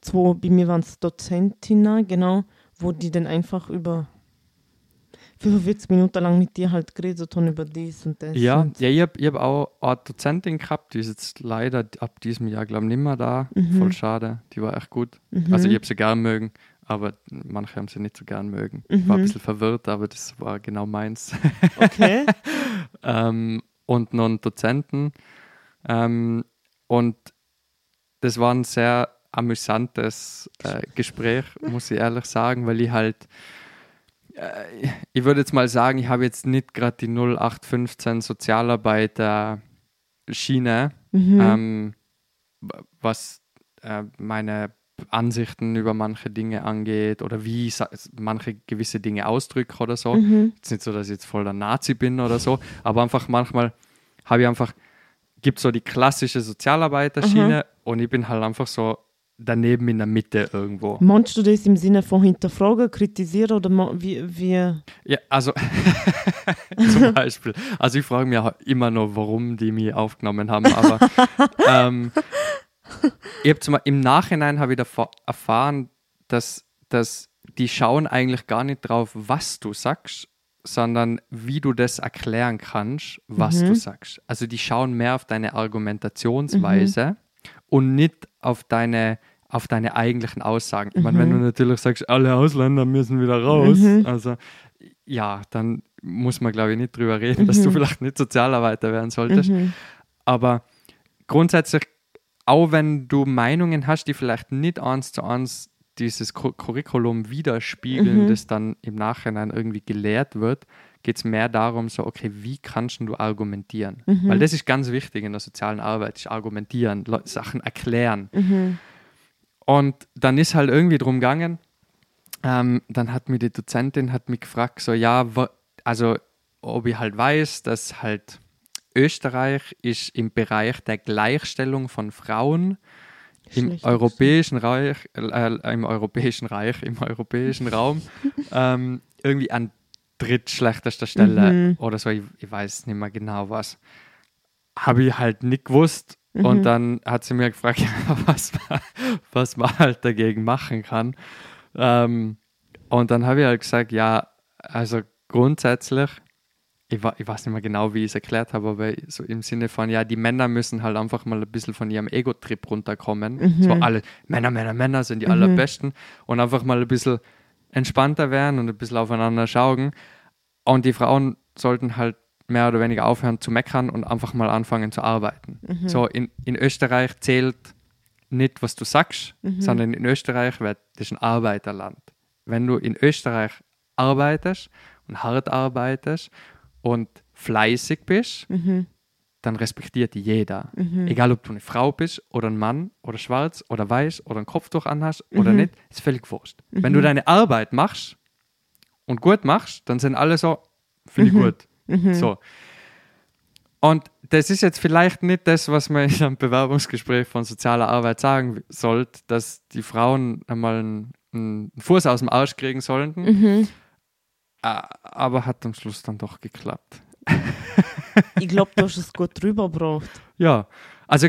zwei, bei mir waren es Dozentinnen, genau, wo die dann einfach über 45 Minuten lang mit dir halt geredet haben über dies und das. ja, und, ja ich habe ich hab auch eine Dozentin gehabt, die ist jetzt leider ab diesem Jahr, glaube ich, nicht mehr da. Mhm. Voll schade. Die war echt gut. mhm. Also ich habe sie gern mögen, aber manche haben sie nicht so gern mögen. Ich war ein Mhm. bisschen verwirrt, aber das war genau meins. Okay. ähm, und noch einen Dozenten. Ähm, und das war ein sehr amüsantes äh, Gespräch, muss ich ehrlich sagen, weil ich halt, ich würde jetzt mal sagen, ich habe jetzt nicht gerade die 0815 Sozialarbeiter Schiene, Mhm. ähm, was äh, meine Ansichten über manche Dinge angeht oder wie ich manche gewisse Dinge ausdrücke oder so. mhm. Jetzt nicht so, dass ich jetzt voll der Nazi bin oder so, aber einfach manchmal habe ich einfach, gibt so die klassische Sozialarbeiterschiene und ich bin halt einfach so daneben in der Mitte irgendwo. Meinst du das im Sinne von hinterfragen, kritisieren oder wie, wie Ja, also zum Beispiel. Also ich frage mich immer noch, warum die mich aufgenommen haben, aber ähm, ich hab zum, im Nachhinein habe ich erfahren, dass, dass die schauen eigentlich gar nicht drauf, was du sagst, sondern wie du das erklären kannst, was Mhm. du sagst. Also die schauen mehr auf deine Argumentationsweise und nicht auf deine auf deine eigentlichen Aussagen. Ich meine, wenn du natürlich sagst, alle Ausländer müssen wieder raus, Mhm. also ja, dann muss man, glaube ich, nicht drüber reden, dass du Mhm. vielleicht nicht Sozialarbeiter werden solltest. Mhm. Aber grundsätzlich, auch wenn du Meinungen hast, die vielleicht nicht eins zu eins dieses Cu- Curriculum widerspiegeln, Mhm. das dann im Nachhinein irgendwie gelehrt wird, geht es mehr darum, so, okay, wie kannst du argumentieren? Mhm. Weil das ist ganz wichtig in der sozialen Arbeit, ist argumentieren, Leu- Sachen erklären. Mhm. Und dann ist halt irgendwie drum gegangen. Ähm, dann hat mir die Dozentin hat mich gefragt, so ja, also ob ich halt weiß, dass halt Österreich ist im Bereich der Gleichstellung von Frauen im europäischen Reich, äh, im europäischen Reich, im europäischen Raum ähm, irgendwie an drittschlechtester Stelle Mhm. oder so. Ich, ich weiß nicht mehr genau was. Habe ich halt nicht gewusst. Mhm. Und dann hat sie mir gefragt, was, man, was man halt dagegen machen kann. Ähm, und dann habe ich halt gesagt, ja, also grundsätzlich ich, ich weiß nicht mehr genau, wie ich es erklärt habe, aber so im Sinne von, ja, die Männer müssen halt einfach mal ein bisschen von ihrem Ego-Trip runterkommen. So alle Männer, Männer, Männer sind die allerbesten und einfach mal ein bisschen entspannter werden und ein bisschen aufeinander schauen. Und die Frauen sollten halt mehr oder weniger aufhören zu meckern und einfach mal anfangen zu arbeiten. So in, in Österreich zählt nicht, was du sagst, sondern in Österreich wird das ein Arbeiterland. Wenn du in Österreich arbeitest und hart arbeitest und fleißig bist, dann respektiert jeder. Egal, ob du eine Frau bist oder ein Mann oder schwarz oder weiß oder ein Kopftuch anhast oder nicht, ist völlig wurscht. Wenn du deine Arbeit machst und gut machst, dann sind alle so, finde ich gut. So. Und das ist jetzt vielleicht nicht das, was man in einem Bewerbungsgespräch von sozialer Arbeit sagen sollte, dass die Frauen einmal einen, einen Fuß aus dem Arsch kriegen sollten. Mhm. Aber hat am Schluss dann doch geklappt. Ich glaube, du hast es gut drüber gebracht. Ja, also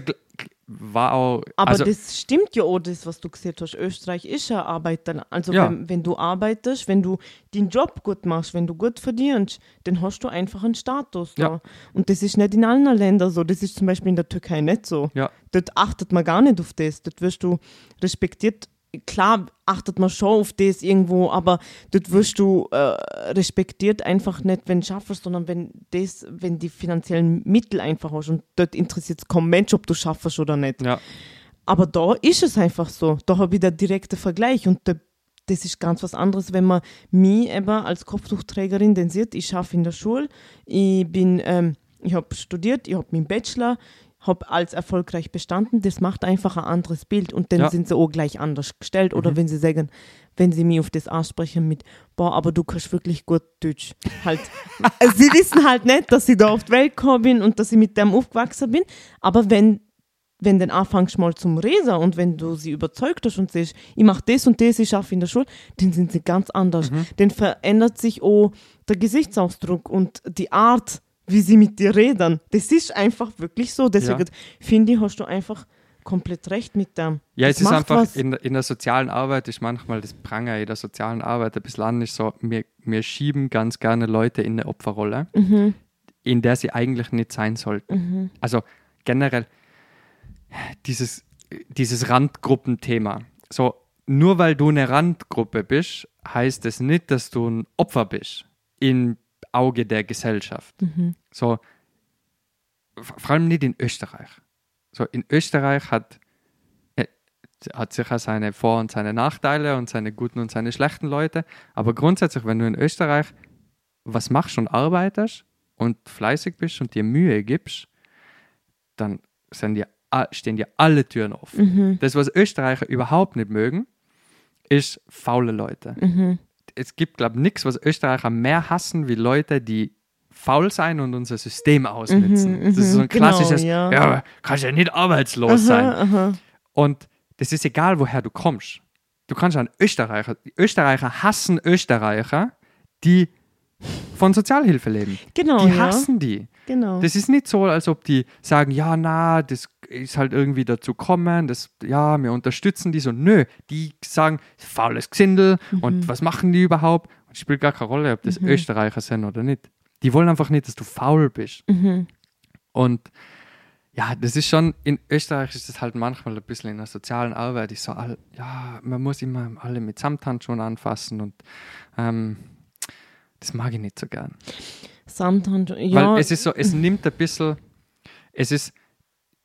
war auch. Aber also, das stimmt ja auch, das, was du gesagt hast. Österreich ist ja Arbeiter. Also Ja. wenn, wenn du arbeitest, wenn du den Job gut machst, wenn du gut verdienst, dann hast du einfach einen Status. Da. Ja. Und das ist nicht in allen Ländern so. Das ist zum Beispiel in der Türkei nicht so. ja, Dort achtet man gar nicht auf das. Dort wirst du respektiert. Klar achtet man schon auf das irgendwo, aber dort wirst du äh, respektiert einfach nicht, wenn du schaffst, sondern wenn das, wenn die finanziellen Mittel einfach hast. Und dort interessiert es kaum Mensch, ob du schaffst oder nicht. ja, Aber da ist es einfach so. Da habe ich den direkten Vergleich und da, das ist ganz was anderes, wenn man mich eben als Kopftuchträgerin den sieht. Ich arbeite in der Schule, ich bin, ähm, ich habe studiert, ich habe meinen Bachelor, habe als erfolgreich bestanden. Das macht einfach ein anderes Bild und dann Ja. sind sie auch gleich anders gestellt. Oder wenn sie sagen, wenn sie mich auf das ansprechen mit, boah, aber du kannst wirklich gut Deutsch. Halt, sie wissen halt nicht, dass ich da auf die Welt gekommen bin und dass ich mit dem aufgewachsen bin. Aber wenn wenn dann anfängst mal zum Reden und wenn du sie überzeugt hast und siehst, ich mache das und das, ich arbeite in der Schule, dann sind sie ganz anders. Dann verändert sich auch der Gesichtsausdruck und die Art, wie sie mit dir reden. Das ist einfach wirklich so. Deswegen finde ich, hast du einfach komplett recht mit dem. Ja, Das es ist einfach, in, in der sozialen Arbeit ist manchmal das Pranger in der sozialen Arbeit ein bisschen anders so, wir, wir schieben ganz gerne Leute in eine Opferrolle, Mhm. in der sie eigentlich nicht sein sollten. Also generell dieses, dieses Randgruppenthema. So, nur weil du eine Randgruppe bist, heißt es nicht, dass du ein Opfer bist im Auge der Gesellschaft. So, v- vor allem nicht in Österreich. So, in Österreich hat, äh, hat sicher seine Vor- und seine Nachteile und seine guten und seine schlechten Leute. Aber grundsätzlich, wenn du in Österreich was machst und arbeitest und fleißig bist und dir Mühe gibst, dann sind dir, stehen dir alle Türen offen. Das, was Österreicher überhaupt nicht mögen, ist faule Leute. Es gibt, glaube ich, nichts, was Österreicher mehr hassen, wie Leute, die faul sein und unser System ausnutzen. das ist so ein genau, klassisches, ja. ja, kannst ja nicht arbeitslos sein. Aha, aha. Und das ist egal, woher du kommst. Du kannst an Österreicher, die Österreicher hassen Österreicher, die von Sozialhilfe leben. Genau, die ja. hassen die. Genau. Das ist nicht so, als ob die sagen, ja, na, das ist halt irgendwie dazu kommen, das, ja, wir unterstützen die so. Nö, die sagen, faules Gesindel Mhm. und was machen die überhaupt? Und es spielt gar keine Rolle, ob das Österreicher sind oder nicht. Die wollen einfach nicht, dass du faul bist. Mhm. Und ja, das ist schon, in Österreich ist es halt manchmal ein bisschen in der sozialen Arbeit. Ich so, all, ja, man muss immer alle mit Samthandschuhen anfassen und ähm, das mag ich nicht so gern. Samthand, ja. Weil es ist so, es nimmt ein bisschen, es ist,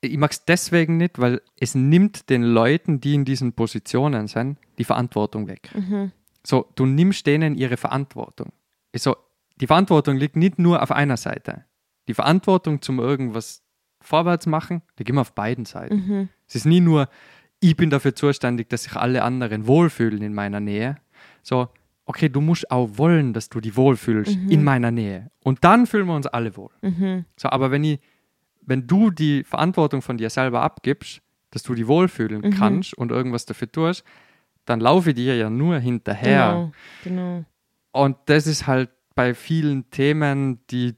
ich mag es deswegen nicht, weil es nimmt den Leuten, die in diesen Positionen sind, die Verantwortung weg. So, du nimmst denen ihre Verantwortung. So, die Verantwortung liegt nicht nur auf einer Seite. Die Verantwortung zum irgendwas vorwärts machen, liegt immer auf beiden Seiten. Es ist nie nur, ich bin dafür zuständig, dass sich alle anderen wohlfühlen in meiner Nähe. So, okay, du musst auch wollen, dass du die wohlfühlst in meiner Nähe. Und dann fühlen wir uns alle wohl. So, aber wenn ich, wenn du die Verantwortung von dir selber abgibst, dass du die wohlfühlen kannst und irgendwas dafür tust, dann laufe ich dir ja nur hinterher. Genau, genau. Und das ist halt bei vielen Themen, die,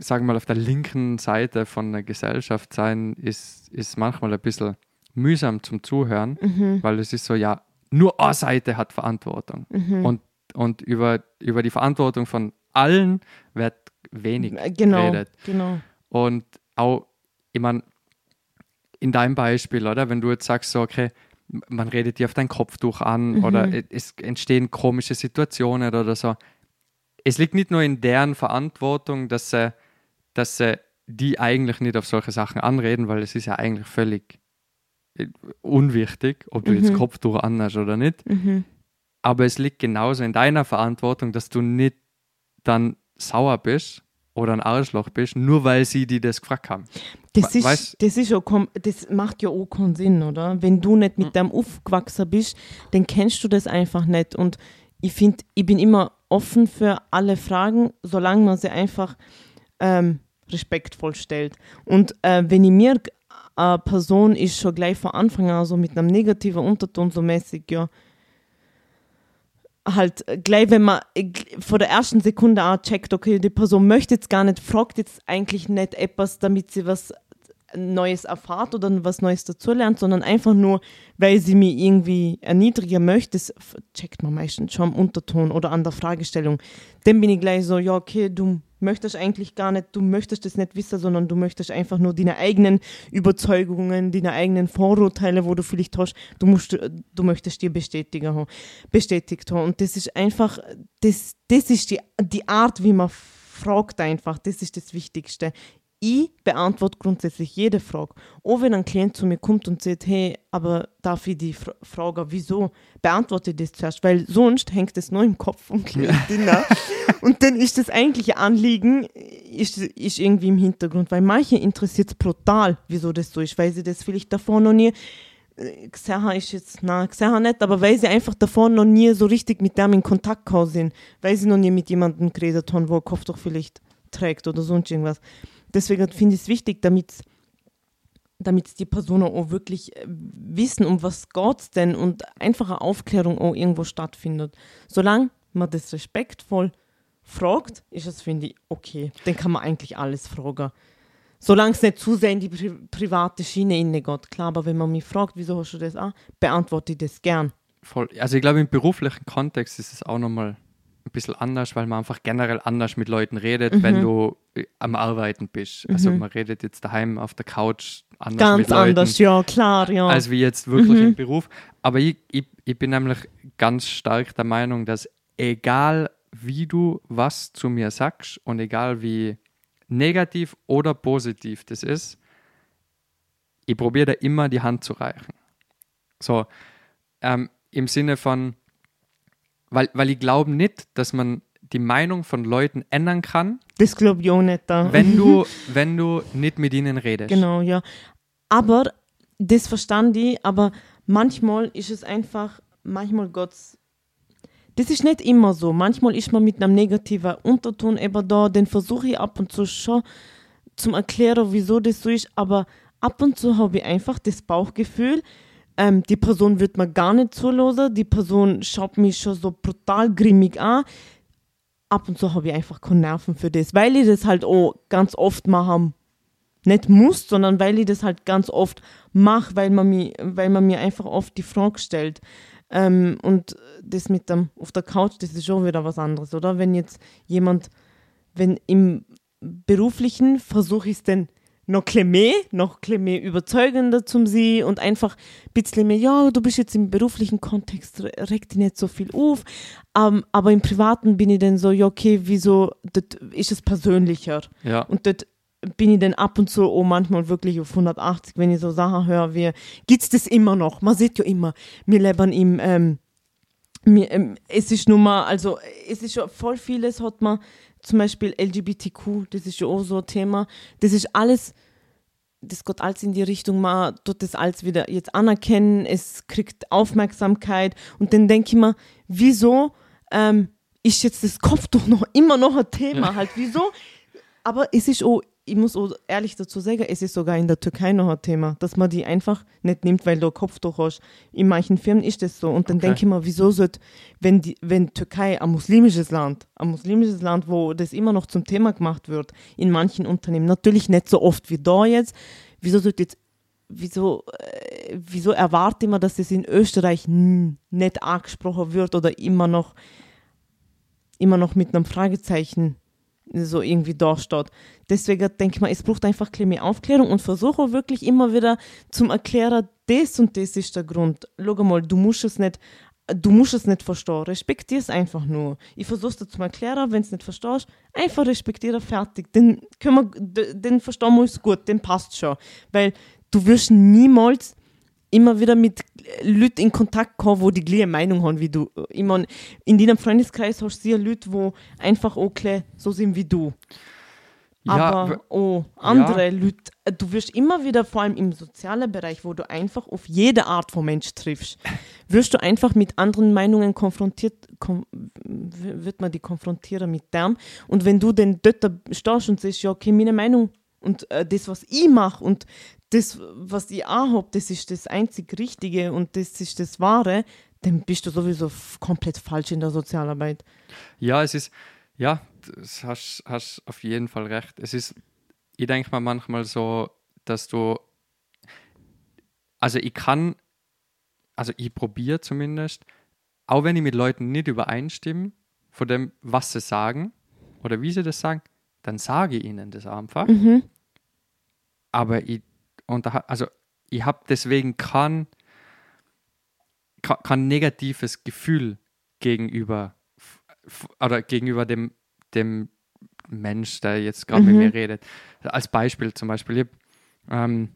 sagen wir mal, auf der linken Seite von der Gesellschaft sein, ist, ist manchmal ein bisschen mühsam zum Zuhören, weil es ist so, ja, nur eine Seite hat Verantwortung. Und, und über, über die Verantwortung von allen wird wenig Äh, Genau, geredet. genau. Und auch, ich meine, in deinem Beispiel, oder? Wenn du jetzt sagst, so, okay, man redet dir auf dein Kopftuch an oder e- es entstehen komische Situationen oder so. Es liegt nicht nur in deren Verantwortung, dass sie, dass sie die eigentlich nicht auf solche Sachen anreden, weil es ist ja eigentlich völlig äh, unwichtig, ob du jetzt Mhm. Kopftuch anhast oder nicht. Mhm. Aber es liegt genauso in deiner Verantwortung, dass du nicht dann sauer bist oder ein Arschloch bist, nur weil sie die das gefragt haben. Das ist, weißt- das ist kom- das macht ja auch keinen Sinn, oder? Wenn du nicht mit dem aufgewachsen bist, dann kennst du das einfach nicht. Und ich finde, ich bin immer offen für alle Fragen, solange man sie einfach ähm, respektvoll stellt. Und äh, wenn ich mir eine Person ist schon gleich von Anfang an so mit einem negativen Unterton so mäßig, ja, halt äh, gleich, wenn man äh, vor der ersten Sekunde auch checkt, okay, die Person möchte jetzt gar nicht, fragt jetzt eigentlich nicht etwas, damit sie was Neues erfahrt oder was Neues dazulernt, sondern einfach nur, weil sie mich irgendwie erniedrigen möchte, das checkt man meistens schon am Unterton oder an der Fragestellung. Dann bin ich gleich so, ja, okay, du möchtest eigentlich gar nicht, du möchtest das nicht wissen, sondern du möchtest einfach nur deine eigenen Überzeugungen, deine eigenen Vorurteile, wo du vielleicht hast, du, musst, du möchtest dir bestätigen, bestätigt haben. Und das ist einfach, das, das ist die, die Art, wie man fragt einfach, das ist das Wichtigste. Ich beantworte grundsätzlich jede Frage. Auch wenn ein Klient zu mir kommt und sagt, hey, aber darf ich die Fra Frage, wieso, beantworte ich das zuerst, weil sonst hängt es nur im Kopf vom Klienten. ne? und dann ist das eigentliche Anliegen ist, ist irgendwie im Hintergrund, weil manche interessiert es brutal, wieso das so ist, weil sie das vielleicht davor noch nie äh, gesehen haben, ist jetzt, na, gesehen nicht, aber weil sie einfach davor noch nie so richtig mit dem in Kontakt gekommen sind, weil sie noch nie mit jemandem geredet haben, wo ein Kopftuch vielleicht trägt oder sonst irgendwas. Deswegen finde ich es wichtig, damit damit die Personen auch wirklich äh, wissen, um was geht's denn und einfache Aufklärung auch irgendwo stattfindet. Solange man das respektvoll fragt, ist es, finde ich, okay. Dann kann man eigentlich alles fragen. Solange es nicht zu sehr in die pri private Schiene hineingeht. Klar, aber wenn man mich fragt, wieso hast du das an, beantworte ich das gern. Voll. Also ich glaube, im beruflichen Kontext ist es auch nochmal ein bisschen anders, weil man einfach generell anders mit Leuten redet, Mhm. wenn du äh, am Arbeiten bist. Also man redet jetzt daheim auf der Couch anders Ganz mit Leuten, anders, ja, klar, ja. als wie jetzt wirklich Mhm. im Beruf. Aber ich, ich, ich bin nämlich ganz stark der Meinung, dass egal wie du was zu mir sagst und egal wie negativ oder positiv das ist, ich probiere da immer die Hand zu reichen. So, ähm, im Sinne von, weil, weil ich glaube nicht, dass man die Meinung von Leuten ändern kann, das glaube ich auch nicht. Da. wenn du, wenn du nicht mit ihnen redest. Genau, ja. Aber das verstand ich, aber manchmal ist es einfach, manchmal Gottes. Das ist nicht immer so. Manchmal ist man mit einem negativen Unterton eben da, den versuche ich ab und zu schon zum Erklären, wieso das so ist, aber ab und zu habe ich einfach das Bauchgefühl, ähm, die Person wird mir gar nicht zuhören, die Person schaut mich schon so brutal grimmig an. Ab und zu habe ich einfach keine Nerven für das, weil ich das halt auch ganz oft machen nicht muss, sondern weil ich das halt ganz oft mache, weil man mir, weil man mir einfach oft die Frage stellt. Ähm, und das mit dem auf der Couch, das ist schon wieder was anderes, oder? Wenn jetzt jemand, wenn im beruflichen versuche ich es dann noch mehr, noch mehr überzeugender zum sie und einfach ein bisschen mehr, ja, du bist jetzt im beruflichen Kontext, re- regt dich nicht so viel auf, ähm, aber im privaten bin ich dann so, ja, okay, wieso, das ist es persönlicher. Ja. Und dort bin ich dann ab und zu auch manchmal wirklich auf 180, wenn ich so Sachen höre, wie, gibt's das immer noch? Man sieht ja immer, wir leben im, ähm, mir, ähm, es ist nun mal, also es ist schon voll vieles, hat man zum Beispiel LGBTQ, das ist ja auch so ein Thema, das ist alles, das geht alles in die Richtung, man tut das alles wieder jetzt anerkennen, es kriegt Aufmerksamkeit. Und dann denke ich mir, wieso ähm, ist jetzt das Kopftuch noch immer noch ein Thema halt, wieso? Aber es ist auch, ich muss ehrlich dazu sagen, es ist sogar in der Türkei noch ein Thema, dass man die einfach nicht nimmt, weil du Kopftuch hast. In manchen Firmen ist das so. Und dann Okay. denke ich mir, wieso sollte, wenn, die, wenn Türkei ein muslimisches Land, ein muslimisches Land, wo das immer noch zum Thema gemacht wird, in manchen Unternehmen, natürlich nicht so oft wie da jetzt, wieso sollte jetzt, wieso, äh, wieso erwarte man, dass es in Österreich nicht angesprochen wird oder immer noch immer noch mit einem Fragezeichen so irgendwie dasteht. Deswegen denke ich mal, es braucht einfach ein mehr Aufklärung und versuche wirklich immer wieder zum Erklären, das und das ist der Grund. Schau mal, du musst es nicht, du musst es nicht verstehen. Respektier es einfach nur. Ich versuche es dir zu erklären, wenn es nicht verstehst, einfach respektieren, fertig. Dann, können wir, dann verstehen wir uns gut, dann passt schon. Weil du wirst niemals immer wieder mit Leuten in Kontakt kommen, wo die gleiche Meinung haben wie du. Ich mein, in deinem Freundeskreis hast du sehr Leute, wo einfach auch so sind wie du. Ja, Aber oh, andere Leute, du wirst immer wieder, vor allem im sozialen Bereich, wo du einfach auf jede Art von Mensch triffst, wirst du einfach mit anderen Meinungen konfrontiert, kom wird man die konfrontieren mit dem. Und wenn du dann dort stehst und sagst, ja, okay, meine Meinung und äh, das, was ich mache und das, was ich auch habe, das ist das einzig Richtige und das ist das Wahre, dann bist du sowieso komplett falsch in der Sozialarbeit. Ja, es ist, ja, das hast, hast auf jeden Fall recht. Es ist, ich denke mal manchmal so, dass du, also ich kann, also ich probiere zumindest, auch wenn ich mit Leuten nicht übereinstimme, von dem, was sie sagen oder wie sie das sagen, dann sage ich ihnen das einfach. Mhm. Aber ich, und da, also ich habe deswegen kein, kein, negatives Gefühl gegenüber oder gegenüber dem, dem Mensch, der jetzt gerade Mhm. mit mir redet. Als Beispiel zum Beispiel, ich, ähm,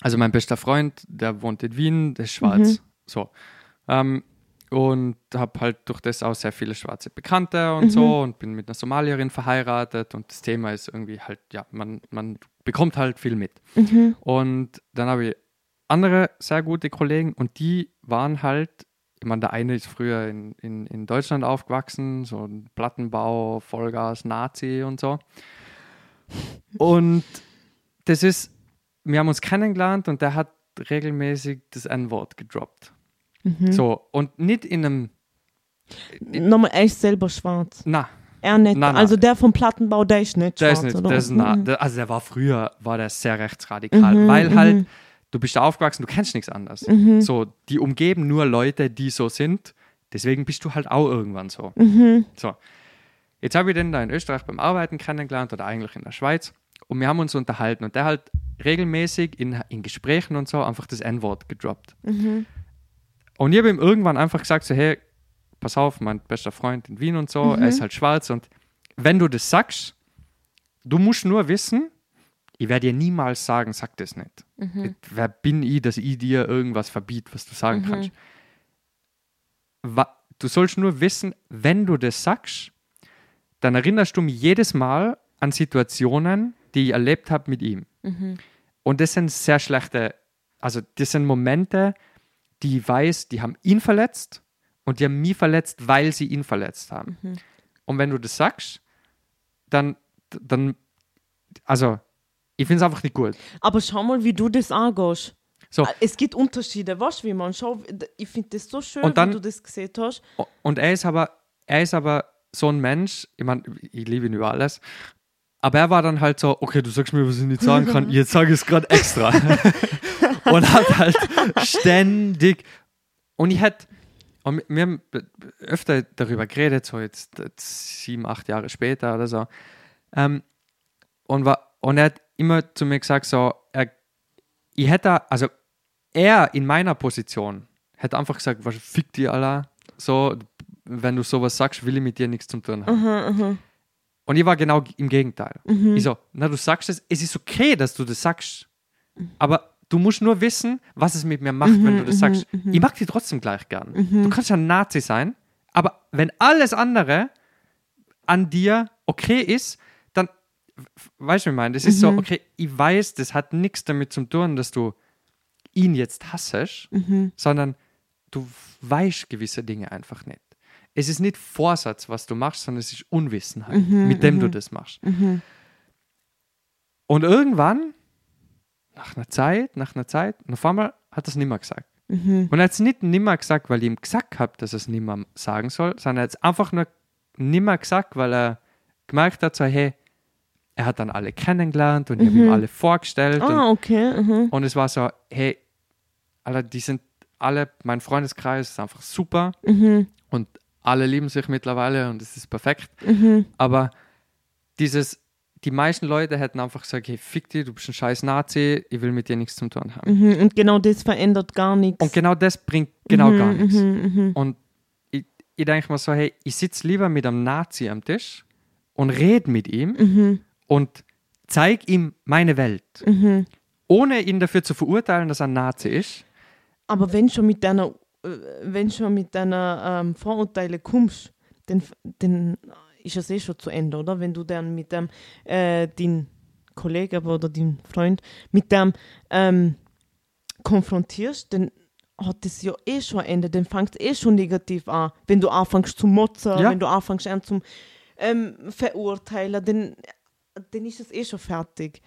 also mein bester Freund, der wohnt in Wien, der ist schwarz. So. Ähm, und habe halt durch das auch sehr viele schwarze Bekannte und so und bin mit einer Somalierin verheiratet und das Thema ist irgendwie halt, ja, man, man bekommt halt viel mit. Mhm. Und dann habe ich andere sehr gute Kollegen und die waren halt, ich meine, der eine ist früher in, in, in Deutschland aufgewachsen, so ein Plattenbau, Vollgas, Nazi und so. Und das ist, wir haben uns kennengelernt und der hat regelmäßig das N-Wort gedroppt. Mhm. So, und nicht in einem, Nochmal, er ist selber schwarz. na, Er nicht. Nein, nein. Also der vom Plattenbau, der ist nicht der schwarz, ist nicht, oder? der ist na, Mhm. der, also der war früher, war der sehr rechtsradikal, Mhm, weil mhm. halt, du bist da aufgewachsen, du kennst nichts anderes. Mhm. So, die umgeben nur Leute, die so sind. Deswegen bist du halt auch irgendwann so. Mhm. So. Jetzt habe ich den da in Österreich beim Arbeiten kennengelernt oder eigentlich in der Schweiz. Und wir haben uns unterhalten und der halt regelmäßig in, in Gesprächen und so einfach das N-Wort gedroppt. Mhm. Und ich habe ihm irgendwann einfach gesagt: so, hey, pass auf, mein bester Freund in Wien und so, Mhm. er ist halt schwarz. Und wenn du das sagst, du musst nur wissen, ich werde dir niemals sagen, sag das nicht. Mhm. Wer bin ich, dass ich dir irgendwas verbiete, was du sagen Mhm. kannst? Du sollst nur wissen, wenn du das sagst, dann erinnerst du mich jedes Mal an Situationen, die ich erlebt habe mit ihm. Mhm. Und das sind sehr schlechte, also das sind Momente, die weiß, die haben ihn verletzt und die haben mich verletzt, weil sie ihn verletzt haben. Mhm. Und wenn du das sagst, dann, dann also, ich finde es einfach nicht gut. Aber schau mal, wie du das angehst. So. Ah, Es gibt Unterschiede, weißt du, wie man schau, ich finde das so schön, dann- wie du das gesehen hast. Und er ist aber, er ist aber so ein Mensch, ich meine, ich liebe ihn über alles, aber er war dann halt so, okay, du sagst mir, was ich nicht sagen kann, jetzt sage ich es gerade extra. und hat halt ständig, und ich hätte, und wir haben öfter darüber geredet, so jetzt, jetzt sieben, acht Jahre später oder so, ähm, und, war, und er hat immer zu mir gesagt, so, er, ich hätte, also er in meiner Position hätte einfach gesagt, was fick dir, Allah, so, wenn du sowas sagst, will ich mit dir nichts zu tun haben. Mhm, mhm, Und ich war genau im Gegenteil. mhm. Ich so, na, du sagst es, es ist okay, dass du das sagst, aber du musst nur wissen, was es mit mir macht, wenn du das mhm, sagst. mhm. Ich mag dich trotzdem gleich gern. Mhm. Du kannst ja ein Nazi sein, aber wenn alles andere an dir okay ist, dann, weißt du, wie ich meine, das ist so, Mhm. okay, ich weiß, das hat nichts damit zu tun, dass du ihn jetzt hassest, Mhm. sondern du weißt gewisse Dinge einfach nicht. Es ist nicht Vorsatz, was du machst, sondern es ist Unwissenheit, Mhm, mit dem du mhm. das machst. Mhm. Und irgendwann, nach einer Zeit, nach einer Zeit, und auf einmal hat er es nimmer gesagt. Mhm. Und er hat es nicht nimmer gesagt, weil ich ihm gesagt habe, dass er es nimmer sagen soll, sondern er hat es einfach nur nimmer gesagt, weil er gemerkt hat, so, hey, er hat dann alle kennengelernt und ich habe Mhm. ihm alle vorgestellt. Und, Ah, okay. Mhm. und es war so, hey, Alter, die sind alle, mein Freundeskreis ist einfach super. Mhm. Und alle lieben sich mittlerweile und es ist perfekt. Mhm. Aber dieses, die meisten Leute hätten einfach gesagt, hey, fick dich, du bist ein scheiß Nazi, ich will mit dir nichts zu tun haben. Mhm. Und genau das verändert gar nichts. Und genau das bringt genau Mhm, gar nichts. mhm, mhm. Und ich, ich denke mir so, hey, ich sitze lieber mit einem Nazi am Tisch und rede mit ihm Mhm. und zeige ihm meine Welt, ohne ihn dafür zu verurteilen, dass er ein Nazi ist. Aber wenn schon mit deiner, wenn schon mit deiner ähm, Vorurteile kommst, dann, dann ist es eh schon zu Ende, oder? Wenn du dann mit dem, äh, dein Kollege oder dein Freund mit dem ähm, konfrontierst, dann hat das ja eh schon ein Ende, dann fängt es eh schon negativ an. Wenn du anfängst zu motzen, Ja. wenn du anfängst an zum ähm, verurteilen, dann, dann ist es eh schon fertig.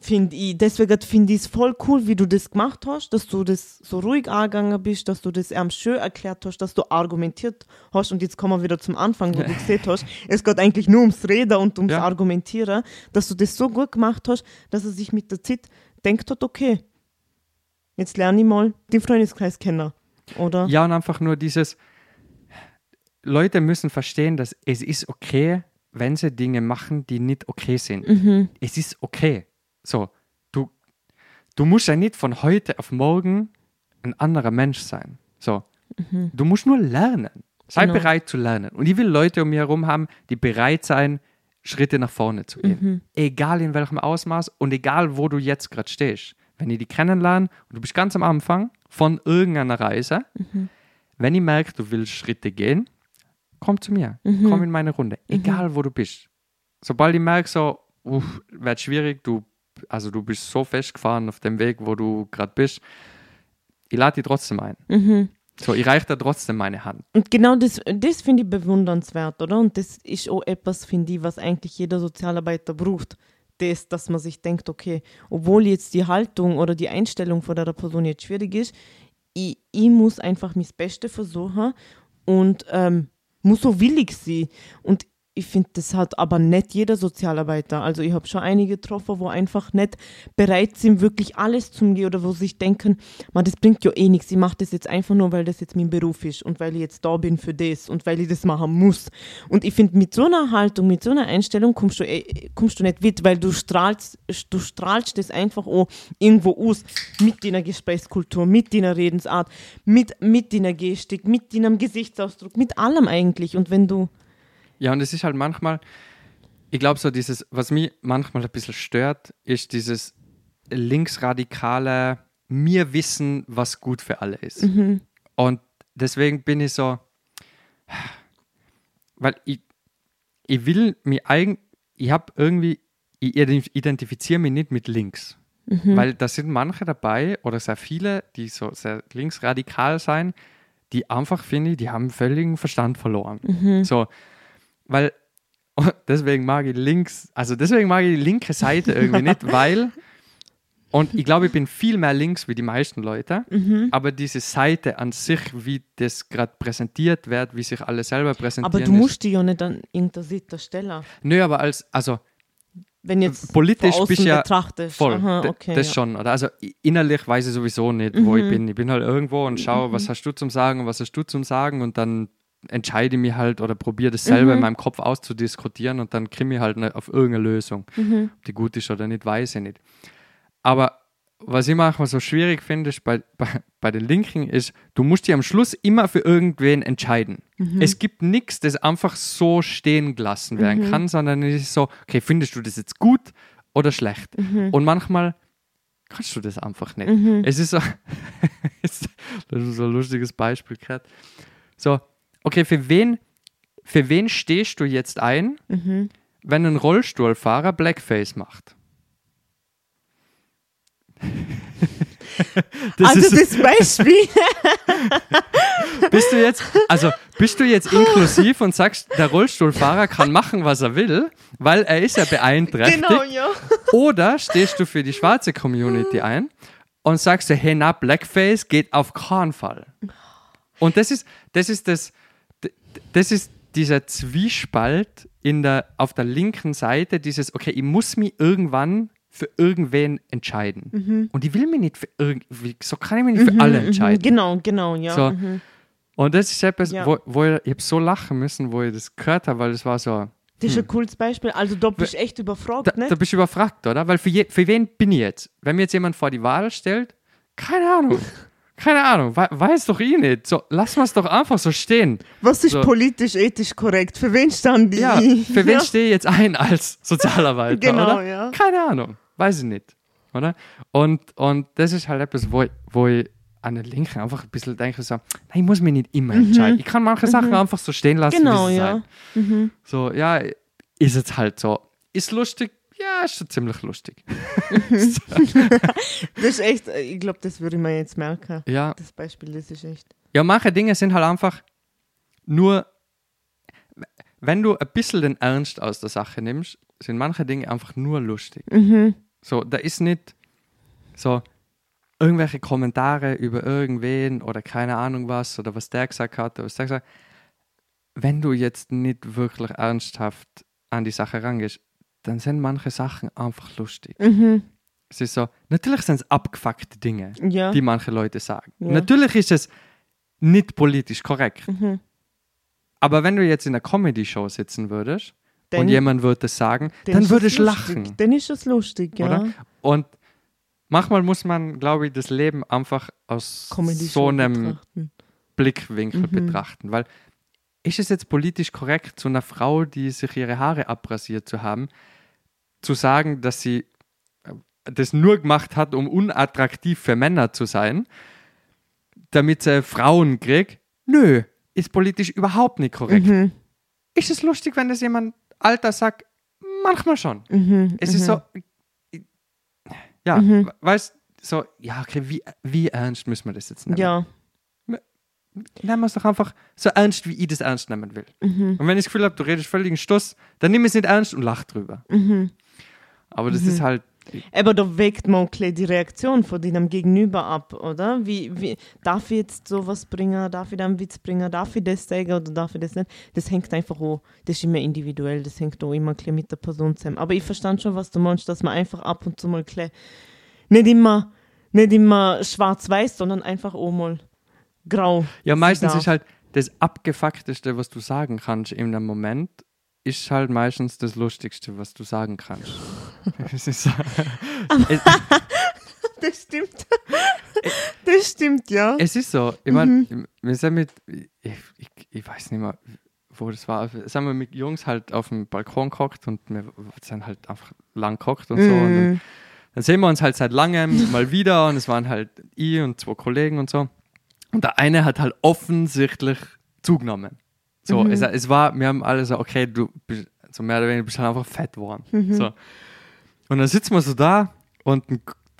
Finde ich. Deswegen finde ich es voll cool, wie du das gemacht hast, dass du das so ruhig angegangen bist, dass du das ähm, schön erklärt hast, dass du argumentiert hast. Und jetzt kommen wir wieder zum Anfang, wo du gesehen hast, es geht eigentlich nur ums Reden und ums Ja. Argumentieren, dass du das so gut gemacht hast, dass er sich mit der Zeit denkt hat, okay, jetzt lerne ich mal den Freundeskreis kennen. Oder? Ja, und einfach nur dieses, Leute müssen verstehen, dass es ist okay, wenn sie Dinge machen, die nicht okay sind. Mhm. Es ist okay. So, du, du musst ja nicht von heute auf morgen ein anderer Mensch sein. So, du musst nur lernen. Sei Mhm. Genau. bereit zu lernen. Und ich will Leute um mich herum haben, die bereit sein, Schritte nach vorne zu gehen. Mhm. Egal in welchem Ausmaß und egal, wo du jetzt gerade stehst. Wenn ich die kennenlerne und du bist ganz am Anfang von irgendeiner Reise, Mhm. wenn ich merke, du willst Schritte gehen, komm zu mir. Mhm. Komm in meine Runde. Egal, wo du bist. Sobald ich merke, so, uff, wird schwierig, du, also du bist so festgefahren auf dem Weg, wo du gerade bist, ich lade dich trotzdem ein. Mhm. So, ich reiche dir trotzdem meine Hand. Und genau das, das finde ich bewundernswert, oder? Und das ist auch etwas, finde ich, was eigentlich jeder Sozialarbeiter braucht. Das, dass man sich denkt, okay, obwohl jetzt die Haltung oder die Einstellung von der Person jetzt schwierig ist, ich, ich muss einfach mein Bestes versuchen und ähm, muss so willig sein. Und ich finde, das hat aber nicht jeder Sozialarbeiter. Also ich habe schon einige getroffen, wo einfach nicht bereit sind, wirklich alles zu gehen oder wo sich denken, man, das bringt ja eh nichts. Ich mache das jetzt einfach nur, weil das jetzt mein Beruf ist und weil ich jetzt da bin für das und weil ich das machen muss. Und ich finde, mit so einer Haltung, mit so einer Einstellung kommst du, eh- kommst du nicht weit, weil du strahlst, du strahlst das einfach auch irgendwo aus mit deiner Gesprächskultur, mit deiner Redensart, mit, mit deiner Gestik, mit deinem Gesichtsausdruck, mit allem eigentlich. Und wenn du Ja, und es ist halt manchmal, ich glaube so dieses, was mich manchmal ein bisschen stört, ist dieses linksradikale, mir wissen, was gut für alle ist. Und deswegen bin ich so, weil ich, ich will mich eigentlich, ich habe irgendwie, ich ident- identifiziere mich nicht mit links. Weil da sind manche dabei oder sehr viele, die so sehr linksradikal sein, die einfach, finde ich, die haben völligen Verstand verloren. So, weil deswegen mag ich links, also deswegen mag ich die linke Seite irgendwie nicht, weil und ich glaube, ich bin viel mehr links wie die meisten Leute, aber diese Seite an sich, wie das gerade präsentiert wird, wie sich alle selber präsentieren. Aber du ist- musst dich ja nicht an irgendeiner Seite stellen. Nö, aber als, also Wenn jetzt politisch bist ja betrachtest. voll, Aha, okay, das ja. Mhm. schon. Oder? Also innerlich weiß ich sowieso nicht, wo ich bin. Ich bin halt irgendwo und schaue, was hast du zum Sagen und was hast du zum Sagen und dann entscheide ich mich halt oder probiere das selber Mhm. in meinem Kopf auszudiskutieren und dann kriege ich halt auf irgendeine Lösung. Mhm. Ob die gut ist oder nicht, weiß ich nicht. Aber was ich manchmal so schwierig finde ist bei, bei, bei den Linken ist, du musst dich am Schluss immer für irgendwen entscheiden. Mhm. Es gibt nichts, das einfach so stehen gelassen werden Mhm. kann, sondern es ist so, okay, findest du das jetzt gut oder schlecht? Mhm. Und manchmal kannst du das einfach nicht. Es ist so, das ist so ein lustiges Beispiel gerade. So, okay, für wen, für wen stehst du jetzt ein, Mhm. wenn ein Rollstuhlfahrer Blackface macht? Das also ist, das Beispiel. bist du jetzt, also bist du jetzt inklusiv und sagst, der Rollstuhlfahrer kann machen, was er will, weil er ist ja beeinträchtigt. genau, ja. Oder stehst du für die schwarze Community ein und sagst, hey, na, Blackface geht auf keinen Fall. Und das ist, das ist das, das ist dieser Zwiespalt in der, auf der linken Seite, dieses, okay, ich muss mich irgendwann für irgendwen entscheiden. Und ich will mich nicht für irgendwie, so kann ich mich nicht für alle entscheiden. Genau, genau, ja. So. Mhm. Und das ist etwas, Ja. wo, wo ich, ich hab so lachen müssen, wo ich das gehört habe, weil das war so, Das ist ein cooles Beispiel. Also da bist du echt überfragt, Hm. da, ne? da bist du überfragt, oder? Weil für, je, für wen bin ich jetzt? Wenn mir jetzt jemand vor die Wahl stellt, keine Ahnung. Keine Ahnung, we weiß doch ich nicht. So, lass mal es doch einfach so stehen. Was ist so. politisch, ethisch korrekt? Für wen stand die? Ja, für wen Ja. stehe ich jetzt ein als Sozialarbeiter, Genau, oder? ja. Keine Ahnung, weiß ich nicht, oder? Und, und das ist halt etwas, wo ich, wo ich an der Linken einfach ein bisschen denke, so, nein, ich muss mich nicht immer entscheiden. Ich kann manche Sachen einfach so stehen lassen, Mhm. Genau, wie sie ja. sein. So, ja, ist jetzt halt so. Ist lustig? Ja, ist schon ziemlich lustig. Das ist echt, äh, ich glaube, das würde ich mir jetzt merken. Ja, Das Beispiel, das ist echt. Ja, manche Dinge sind halt einfach nur, wenn du ein bisschen den Ernst aus der Sache nimmst, sind manche Dinge einfach nur lustig. So, da ist nicht so irgendwelche Kommentare über irgendwen oder keine Ahnung was oder was der gesagt hat oder was der gesagt hat. Wenn du jetzt nicht wirklich ernsthaft an die Sache rangehst, dann sind manche Sachen einfach lustig. Es ist so, natürlich sind es abgefuckte Dinge Ja. die manche Leute sagen. Ja. Natürlich ist es nicht politisch korrekt. Aber wenn du jetzt in einer Comedy-Show sitzen würdest Dann- und jemand würde das sagen, Dann dann ist würde es ich lustig. lachen. Dann ist es lustig, ja. Oder? Und manchmal muss man, glaube ich, das Leben einfach aus so einem betrachten. Blickwinkel Mhm. betrachten. Weil ist es jetzt politisch korrekt, zu einer Frau, die sich ihre Haare abrasiert zu haben, zu sagen, dass sie äh, das nur gemacht hat, um unattraktiv für Männer zu sein, damit sie Frauen kriegt? Nö, ist politisch überhaupt nicht korrekt. Mhm. Ist es lustig, wenn das jemand Alter sagt? Manchmal schon. Mhm. Es ist so, ja, we- weißt so, ja, okay, wie, wie ernst müssen wir das jetzt nehmen? Ja. nehmen wir es doch einfach so ernst, wie ich das ernst nehmen will. Mhm. Und wenn ich das Gefühl habe, du redest völligen Stuss, dann nimm es nicht ernst und lach drüber. Mhm. Aber das ist halt, Aber da wägt man gleich die Reaktion von deinem Gegenüber ab, oder? Wie, wie, darf ich jetzt sowas bringen? Darf ich da einen Witz bringen? Darf ich das sagen oder darf ich das nicht? Das hängt einfach auch, das ist immer individuell, das hängt auch immer mit der Person zusammen. Aber ich verstand schon, was du meinst, dass man einfach ab und zu mal nicht immer, nicht immer schwarz-weiß, sondern einfach auch mal grau. ja, meistens darf. ist halt das Abgefuckteste, was du sagen kannst in einem Moment, ist halt meistens das Lustigste, was du sagen kannst. Das stimmt. das stimmt, ja. es ist so. Ich meine, wir sind mit, ich, ich, ich weiß nicht mehr, wo das war. Sind wir mit Jungs halt auf dem Balkon gehockt und wir sind halt einfach lang gehockt und so. Und dann, dann sehen wir uns halt seit langem mal wieder und es waren halt ich und zwei Kollegen und so. Und der eine hat halt offensichtlich zugenommen. So, es, es war, wir haben alle so, okay, du bist so mehr oder weniger bist halt einfach fett geworden. So. Und dann sitzen wir so da und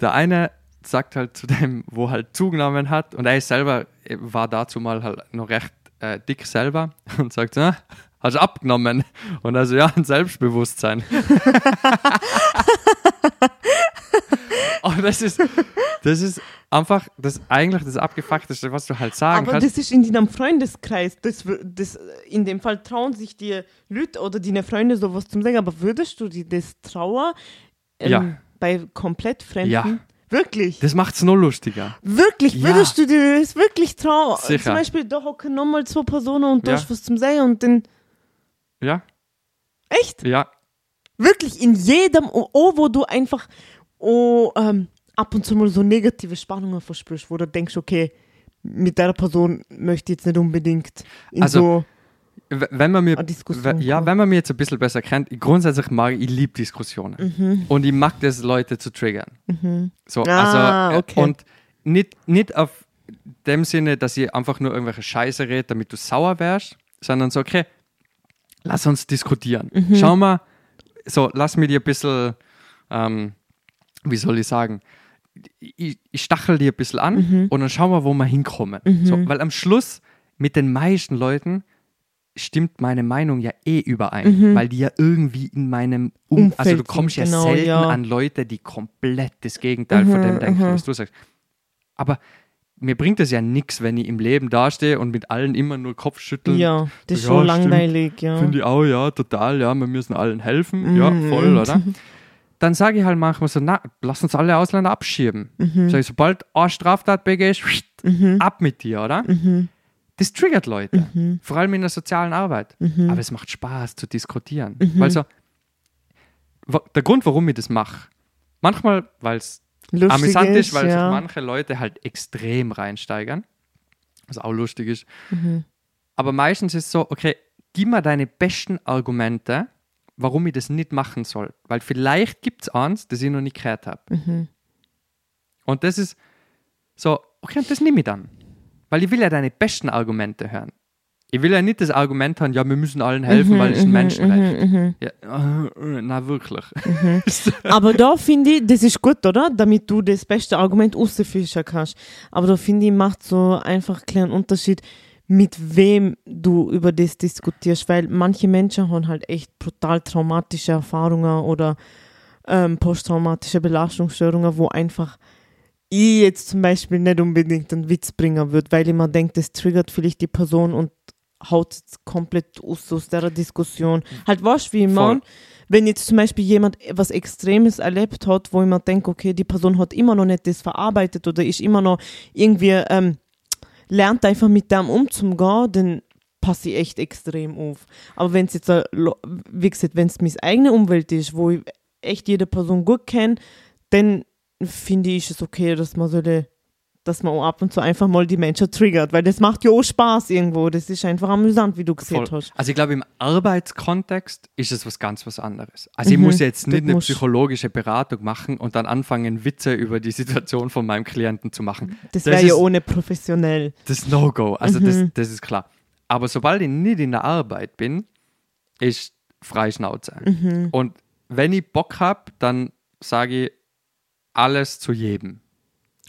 der eine sagt halt zu dem, wo halt zugenommen hat, und er selber, er war dazu mal halt noch recht äh, dick selber und sagt, so, "Ah, hast du abgenommen? Und also ja, ein Selbstbewusstsein. und das ist, das ist einfach das eigentlich das Abgefuckteste, was du halt sagen Aber kannst. das ist in deinem Freundeskreis. Das, das, in dem Fall trauen sich dir Leute oder deine Freunde sowas zum sagen. Aber würdest du dir das trauen? ähm, Ja. Bei komplett Fremden? Ja. Wirklich? Das macht es noch lustiger. wirklich? Ja. Würdest du dir das wirklich trauen? Sicher. Zum Beispiel, da hocken nochmal zwei Personen und du Ja. hast was zum sagen und dann. Ja, Echt? ja, Wirklich in jedem, oh, wo du einfach oh, ähm, ab und zu mal so negative Spannungen verspürst, wo du denkst, okay, mit der Person möchte ich jetzt nicht unbedingt in Also, so wenn man mir Ja, wenn man mir jetzt ein bisschen besser kennt, ich grundsätzlich mag ich, liebe Diskussionen. Mhm. Und ich mag das, Leute zu triggern. So, Ah, also, okay. und nicht, nicht auf dem Sinne, dass ich einfach nur irgendwelche Scheiße rede, damit du sauer wärst, sondern so, okay, lass uns diskutieren. Mhm. Schau mal, so, lass mir dir ein bisschen, ähm, wie soll ich sagen, ich, ich stachel dir ein bisschen an Mhm. und dann schauen wir, wo wir hinkommen. So, weil am Schluss mit den meisten Leuten stimmt meine Meinung ja eh überein, weil die ja irgendwie in meinem um Mhm. Umfeld also du kommst ja genau, selten ja. an Leute, die komplett das Gegenteil von dem denken, was du sagst. Aber mir bringt es ja nichts, wenn ich im Leben dastehe und mit allen immer nur Kopf schütteln. Ja, das ist Ja, schon stimmt. langweilig, ja. Finde ich auch, ja, total, ja, wir müssen allen helfen. Ja, Mhm. voll, oder? Dann sage ich halt manchmal so, na, lass uns alle Ausländer abschieben. Mhm. Sag ich, sobald eine Straftat begehst, ab mit dir, oder? das triggert Leute, Mhm. vor allem in der sozialen Arbeit. Mhm. Aber es macht Spaß zu diskutieren. Mhm. Weil so, der Grund, warum ich das mache, manchmal, weil es amüsant ist, weil ja. sich manche Leute halt extrem reinsteigern, was auch lustig ist. Mhm. Aber meistens ist es so, okay, gib mir deine besten Argumente, warum ich das nicht machen soll. Weil vielleicht gibt es eins, das ich noch nicht gehört habe. Mhm. Und das ist so, okay, und das nehme ich dann. Weil ich will ja deine besten Argumente hören. Ich will ja nicht das Argument haben, ja, wir müssen allen helfen, Mhm, weil es ein mhm, Menschenrecht. mhm, mhm. Ja, äh, na wirklich. Aber da finde ich, das ist gut, oder? Damit du das beste Argument rausfischen kannst. Aber da finde ich, macht so einfach einen kleinen Unterschied, mit wem du über das diskutierst, weil manche Menschen haben halt echt brutal traumatische Erfahrungen oder ähm, posttraumatische Belastungsstörungen, wo einfach ich jetzt zum Beispiel nicht unbedingt einen Witz bringen würde, weil ich mir denke, das triggert vielleicht die Person und haut jetzt komplett aus, aus der Diskussion. Halt, weißt du, wie ich meine? Wenn jetzt zum Beispiel jemand was Extremes erlebt hat, wo ich mir denke, okay, die Person hat immer noch nicht das verarbeitet oder ist immer noch irgendwie, ähm, lernt einfach mit dem umzugehen, dann passe ich echt extrem auf. Aber wenn es jetzt, Lo- wie gesagt, wenn es meine eigene Umwelt ist, wo ich echt jede Person gut kenne, dann finde ich es okay, dass man so dass man ab und zu einfach mal die Menschen triggert, weil das macht ja auch Spaß irgendwo. Das ist einfach amüsant, wie du gesehen Voll. hast. Also ich glaube, im Arbeitskontext ist es was ganz was anderes. Also ich Mhm, muss jetzt nicht eine musst- psychologische Beratung machen und dann anfangen, Witze über die Situation von meinem Klienten zu machen. Das Das wäre ja ohne professionell. Das No-Go. Also Mhm. das, das ist klar. Aber sobald ich nicht in der Arbeit bin, ist Freischnauze. Mhm. Und wenn ich Bock habe, dann sage ich alles zu jedem.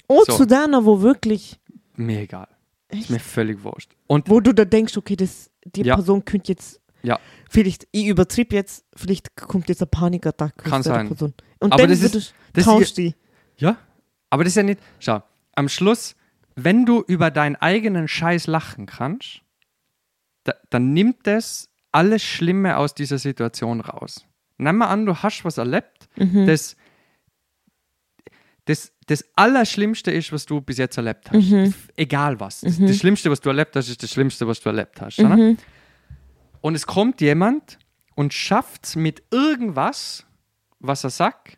Oh, So. zu deiner, wo wirklich, Mir egal. Ist Echt? mir völlig wurscht. Und wo du da denkst, okay, das, die Ja. Person könnte jetzt, Ja. vielleicht, ich übertrieb jetzt, vielleicht kommt jetzt eine Panikattacke Kann sein. Person. Und Aber dann das ist- das dich. ja, aber das ist ja nicht. Schau, am Schluss, wenn du über deinen eigenen Scheiß lachen kannst, da, dann nimmt das alles Schlimme aus dieser Situation raus. Nimm mal an, du hast was erlebt, Mhm. das, das, das Allerschlimmste ist, was du bis jetzt erlebt hast. Mhm. Egal was. Das, das Schlimmste, was du erlebt hast, ist das Schlimmste, was du erlebt hast. Mhm. Und es kommt jemand und schafft es mit irgendwas, was er sagt,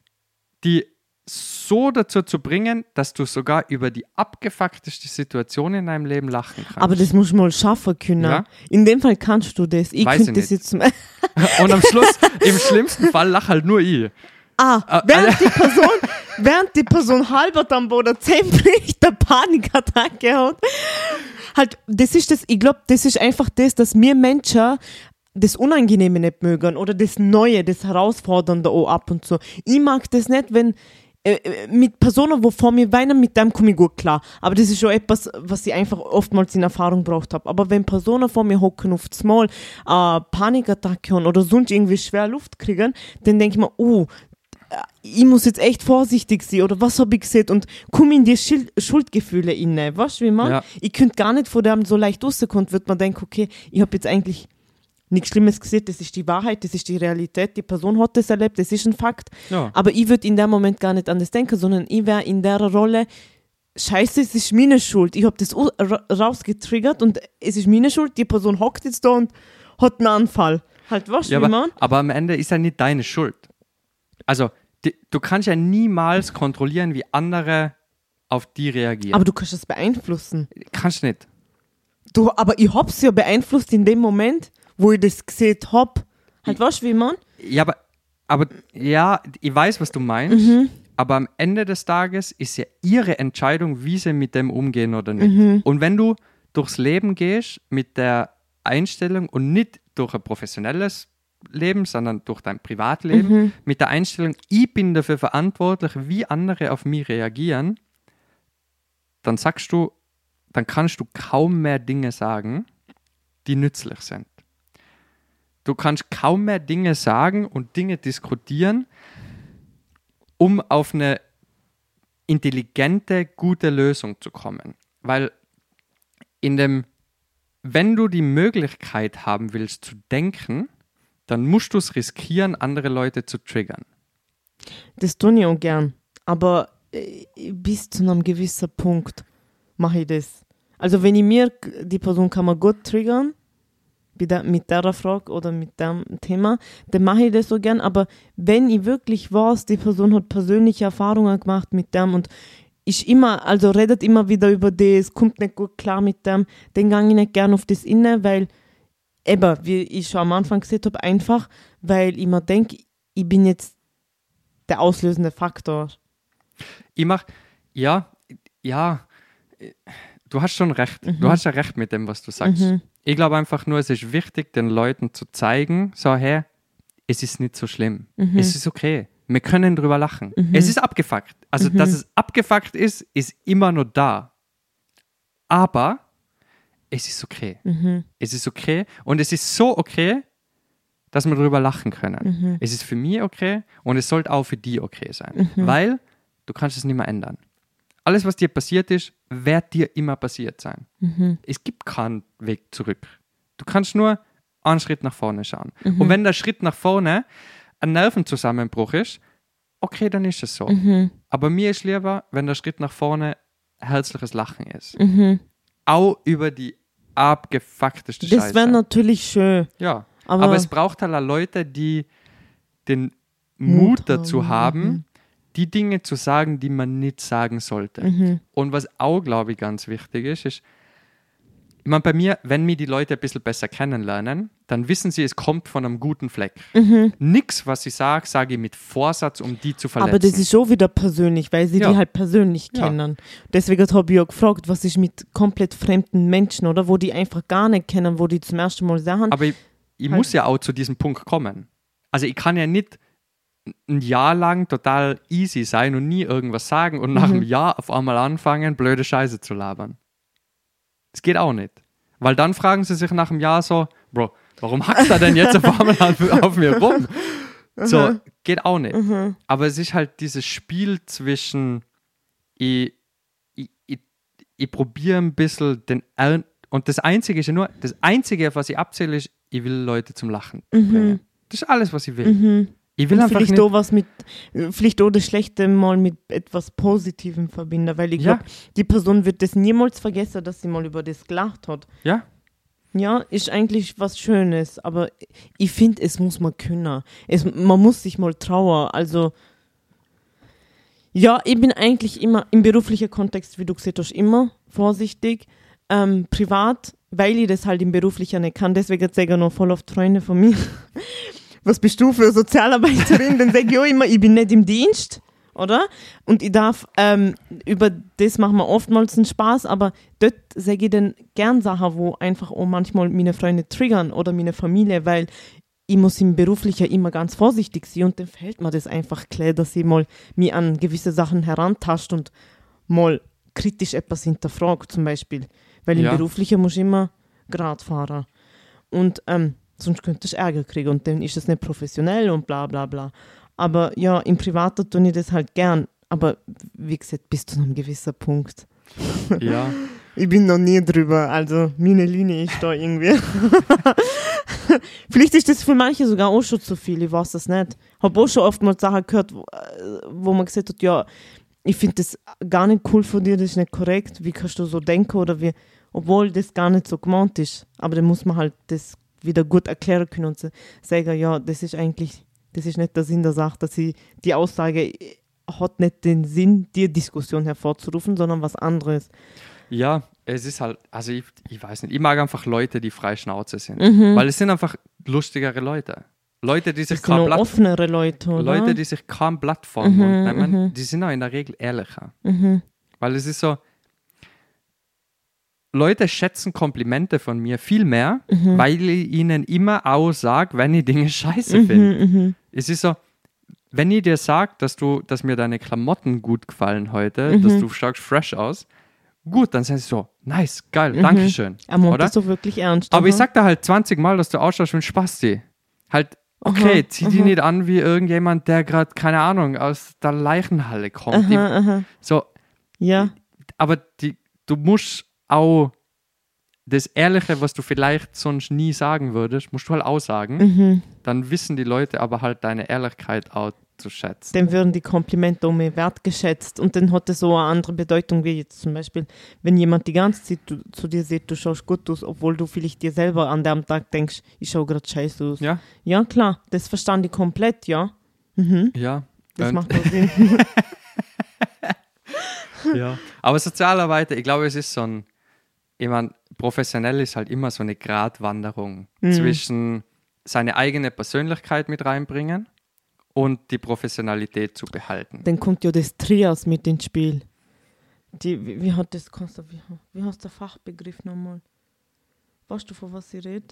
die so dazu zu bringen, dass du sogar über die abgefuckteste Situation in deinem Leben lachen kannst. Aber das musst du mal schaffen können. Ja. In dem Fall kannst du das. Ich Weiß könnte ich das jetzt und am Schluss, im schlimmsten Fall, lach halt nur ich. Ah, Ah, während die Person, während die Person halbert am Boden zähnbricht, der Panikattacke hat. Halt, das ist das, ich glaube, das ist einfach das, dass wir Menschen das Unangenehme nicht mögen oder das Neue, das Herausfordernde auch ab und zu. Ich mag das nicht, wenn äh, äh, mit Personen, wo vor mir weinen, mit dem komme ich gut klar. Aber das ist schon etwas, was ich einfach oftmals in Erfahrung gebracht habe. Aber wenn Personen vor mir hocken auf das Mal, äh, Panikattacke haben oder sonst irgendwie schwer Luft kriegen, dann denke ich mir, oh, ich muss jetzt echt vorsichtig sein oder was habe ich gesehen und komme in die Schil Schuldgefühle inne. Weißt du, wie man? Ja. Ich könnte gar nicht vor dem so leicht rauskommen, wird man denken, okay, ich habe jetzt eigentlich nichts Schlimmes gesehen, das ist die Wahrheit, das ist die Realität, die Person hat das erlebt, das ist ein Fakt. Ja. Aber ich würde in dem Moment gar nicht an das denken, sondern ich wäre in der Rolle, scheiße, es ist meine Schuld. Ich habe das rausgetriggert und es ist meine Schuld, die Person hockt jetzt da und hat einen Anfall. Halt, du, Ja, wie aber, aber am Ende ist ja nicht deine Schuld. Also, du kannst ja niemals kontrollieren, wie andere auf die reagieren. Aber du kannst es beeinflussen. kannst nicht. Du, aber ich hab's ja beeinflusst in dem Moment, wo ich das gesehen hab. Halt, weißt du, wie man? Ja, aber, aber ja, ich weiß, was du meinst. Mhm. Aber am Ende des Tages ist ja ihre Entscheidung, wie sie mit dem umgehen oder nicht. Und wenn du durchs Leben gehst mit der Einstellung und nicht durch ein professionelles Leben, sondern durch dein Privatleben, mit der Einstellung, ich bin dafür verantwortlich, wie andere auf mich reagieren, dann sagst du, dann kannst du kaum mehr Dinge sagen, die nützlich sind. Du kannst kaum mehr Dinge sagen und Dinge diskutieren, um auf eine intelligente, gute Lösung zu kommen. Weil in dem, wenn du die Möglichkeit haben willst zu denken, dann musst du es riskieren, andere Leute zu triggern. Das tue ich auch gern. Aber äh, bis zu einem gewissen Punkt mache ich das. Also wenn ich mir, die Person kann man gut triggern, mit der, mit der Frage oder mit dem Thema, dann mache ich das so gern. Aber wenn ich wirklich weiß, die Person hat persönliche Erfahrungen gemacht mit dem und ist immer, also redet immer wieder über das, kommt nicht gut klar mit dem, dann gehe ich nicht gern auf das inne, weil eben, wie ich schon am Anfang gesagt habe, einfach, weil ich mir denke, ich bin jetzt der auslösende Faktor. Ich mach, ja, ja, du hast schon recht. Du hast ja recht mit dem, was du sagst. Mhm. Ich glaube einfach nur, es ist wichtig, den Leuten zu zeigen, so, hey, es ist nicht so schlimm. Mhm. Es ist okay. Wir können drüber lachen. Es ist abgefuckt. Also, Mhm. dass es abgefuckt ist, ist immer nur da. Aber es ist okay. Mhm. Es ist okay und es ist so okay, dass wir drüber lachen können. Mhm. Es ist für mich okay und es sollte auch für die okay sein, weil du kannst es nicht mehr ändern. Alles, was dir passiert ist, wird dir immer passiert sein. Mhm. Es gibt keinen Weg zurück. Du kannst nur einen Schritt nach vorne schauen. Und wenn der Schritt nach vorne ein Nervenzusammenbruch ist, okay, dann ist es so. Mhm. Aber mir ist lieber, wenn der Schritt nach vorne herzliches Lachen ist. Mhm. Auch über die abgefuckteste Das Scheiße. wäre natürlich schön. Ja, Aber, aber, es braucht halt Leute, die den Mut, Mut dazu haben, haben, die Dinge zu sagen, die man nicht sagen sollte. Mhm. Und was auch, glaube ich, ganz wichtig ist, ist, ich meine, bei mir, wenn mir die Leute ein bisschen besser kennenlernen, dann wissen sie, es kommt von einem guten Fleck. Mhm. Nix, was ich sage, sage ich mit Vorsatz, um die zu verletzen. aber das ist schon wieder persönlich, weil sie Ja. die halt persönlich Ja. kennen. Deswegen habe ich auch gefragt, was ist mit komplett fremden Menschen, oder? Wo die einfach gar nicht kennen, wo die zum ersten Mal sagen. Aber ich, ich Halt- muss ja auch zu diesem Punkt kommen. Also ich kann ja nicht ein Jahr lang total easy sein und nie irgendwas sagen und nach Mhm. einem Jahr auf einmal anfangen, blöde Scheiße zu labern. Das geht auch nicht. Weil dann fragen sie sich nach einem Jahr so, Bro, warum hackst du denn jetzt auf einmal auf, auf mir rum? So, geht auch nicht. Mhm. Aber es ist halt dieses Spiel zwischen, ich, ich, ich, ich probiere ein bisschen den Ern und das Einzige ist ja nur, das Einzige, was ich abzähle, ist, ich will Leute zum Lachen bringen. Das ist alles, was ich will. Mhm. Ich will Und einfach vielleicht nicht, auch was mit, vielleicht auch das Schlechte mal mit etwas Positivem verbinden, weil ich Ja. glaube, die Person wird das niemals vergessen, dass sie mal über das gelacht hat. ja, Ja, ist eigentlich was Schönes, aber ich finde, es muss man können. Es, man muss sich mal trauen. Also, ja, ich bin eigentlich immer im beruflichen Kontext, wie du gesagt hast, immer vorsichtig. Ähm, privat, weil ich das halt im beruflichen nicht kann, deswegen sage ich noch voll oft Freunde von mir. Was bist du für eine Sozialarbeiterin? Dann sage ich auch immer, ich bin nicht im Dienst, oder? Und ich darf, ähm, über das machen wir oftmals einen Spaß, aber dort sage ich dann gern Sachen, wo einfach auch manchmal meine Freunde triggern oder meine Familie, weil ich muss im Beruflichen immer ganz vorsichtig sein und dann fällt mir das einfach klar, dass ich mal mich an gewisse Sachen herantascht und mal kritisch etwas hinterfragt zum Beispiel. Weil im Ja. Beruflichen muss ich immer gerade fahren. Und ähm, sonst könnte ich Ärger kriegen und dann ist es nicht professionell und bla bla bla. Aber ja, im Privaten tue ich das halt gern. Aber wie gesagt, bis zu einem gewissen Punkt. ja. Ich bin noch nie drüber, also meine Linie ist da irgendwie. Vielleicht ist das für manche sogar auch schon zu viel, ich weiß das nicht. Habe auch schon oftmals Sachen gehört, wo, äh, wo man gesagt hat, ja, ich finde das gar nicht cool von dir, das ist nicht korrekt, wie kannst du so denken oder wie, obwohl das gar nicht so gemeint ist. Aber dann muss man halt das wieder gut erklären können und sagen, ja, das ist eigentlich, das ist nicht der Sinn der Sache, dass sie die Aussage hat nicht den Sinn, die Diskussion hervorzurufen, sondern was anderes. Ja, es ist halt, also ich, ich weiß nicht, ich mag einfach Leute, die frei Schnauze sind. Mhm. Weil es sind einfach lustigere Leute. Leute, die sich Blatt, offenere Leute, oder? Leute, die sich vor den Mhm, mhm. die sind auch in der Regel ehrlicher. mhm. Weil es ist so, Leute schätzen Komplimente von mir viel mehr, Mhm. weil ich ihnen immer auch sage, wenn ich Dinge scheiße finde. Mhm, mhm. Es ist so, wenn ich dir sage, dass du, dass mir deine Klamotten gut gefallen heute, Mhm. dass du schaust fresh aus, gut, dann sind sie so, nice, geil, Mhm. Dankeschön. Er Oder? so wirklich ernst. Aber ich aha. sag da halt 20 Mal, dass du ausschaust wie ein Spasti. Halt, okay, Aha, zieh die aha. nicht an wie irgendjemand, der gerade, keine Ahnung, aus der Leichenhalle kommt. Die, Aha, aha. so, Ja, aber die, du musst auch das Ehrliche, was du vielleicht sonst nie sagen würdest, musst du halt auch sagen. mhm. Dann wissen die Leute aber halt deine Ehrlichkeit auch zu schätzen. Dann würden die Komplimente auch mehr wertgeschätzt und dann hat es so eine andere Bedeutung, wie jetzt zum Beispiel, wenn jemand die ganze Zeit zu dir sieht, du schaust gut aus, obwohl du vielleicht dir selber an dem Tag denkst, ich schaue gerade scheiße aus. Ja, Ja, klar, das verstand ich komplett, ja. Mhm, ja. das macht auch Sinn. ja. Aber Sozialarbeiter, ich glaube, es ist so ein, ich meine, professionell ist halt immer so eine Gratwanderung Mhm. zwischen seine eigene Persönlichkeit mit reinbringen und die Professionalität zu behalten. dann kommt ja das Trias mit ins Spiel. Die, wie, wie hat das wie, wie heißt der Fachbegriff nochmal? Weißt du, von was ich rede?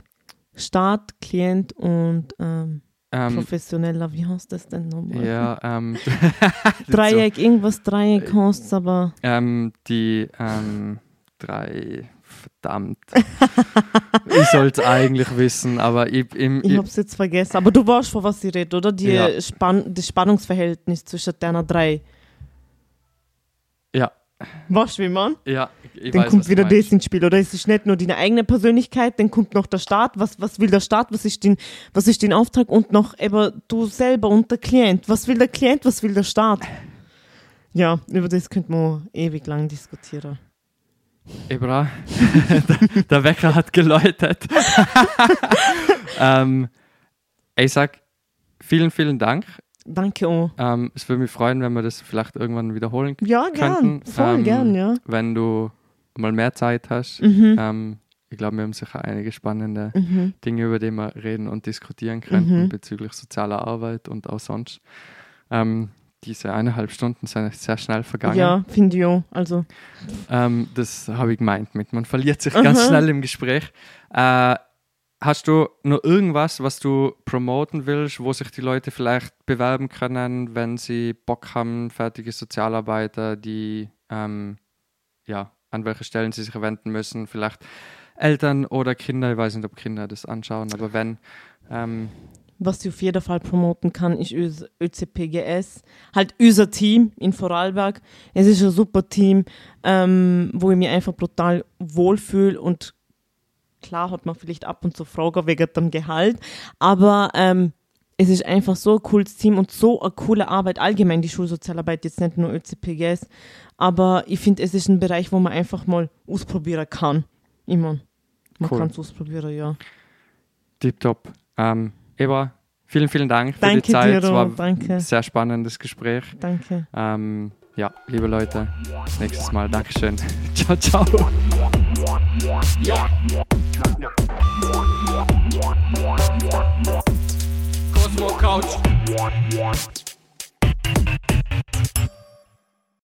Staat, Klient und ähm, Ähm, Professioneller, wie heißt das denn nochmal? ja, ähm, Dreieck, irgendwas Dreieck heißt es, aber ähm, die ähm, drei, verdammt. ich sollte es eigentlich wissen, aber ich, im, ich hab's jetzt vergessen. Aber du weißt, von was ich rede, oder? Die Ja. Spann das Spannungsverhältnis zwischen deiner drei. ja, Weißt du, wie man? ja, ich Dann weiß, kommt wieder das ins Spiel, oder? Es ist nicht nur deine eigene Persönlichkeit, dann kommt noch der Staat. Was, was will der Staat? Was ist, den, was ist dein Auftrag? Und noch eben du selber und der Klient. Was will der Klient? Was will der Staat? Ja, über das könnte man ewig lang diskutieren. Ibra, der, der Wecker hat geläutet. ähm, ich sag vielen, vielen Dank. Danke auch. Ähm, es würde mich freuen, wenn wir das vielleicht irgendwann wiederholen können, Ja, gern. Könnten, Voll ähm, gern, ja. wenn du mal mehr Zeit hast. Mhm. Ähm, ich glaube, wir haben sicher einige spannende Mhm. Dinge, über die wir reden und diskutieren könnten Mhm. bezüglich sozialer Arbeit und auch sonst. Ähm, diese eineinhalb Stunden sind sehr schnell vergangen. Ja, finde ich auch. Also, Ähm, das habe ich gemeint mit. Man verliert sich ganz Aha. schnell im Gespräch. Äh, hast du noch irgendwas, was du promoten willst, wo sich die Leute vielleicht bewerben können, wenn sie Bock haben, fertige Sozialarbeiter, die ähm, ja, an welche Stellen sie sich wenden müssen, vielleicht Eltern oder Kinder, ich weiß nicht, ob Kinder das anschauen, aber wenn, ähm, was ich auf jeden Fall promoten kann, ist unser ÖCPGS. Halt unser Team in Vorarlberg. Es ist ein super Team, ähm, wo ich mich einfach brutal wohlfühle und klar hat man vielleicht ab und zu Fragen wegen dem Gehalt, aber ähm, es ist einfach so ein cooles Team und so eine coole Arbeit, allgemein die Schulsozialarbeit, jetzt nicht nur ÖCPGS, aber ich finde, es ist ein Bereich, wo man einfach mal ausprobieren kann. Immer. Man Cool. kann es ausprobieren, ja. tipptopp. Ähm, Eva, vielen, vielen Dank für Danke die Zeit. dir, es war danke. ein sehr spannendes Gespräch. Danke. Ähm, ja, liebe Leute, nächstes Mal. Dankeschön. ciao, ciao. Cosmo Couch.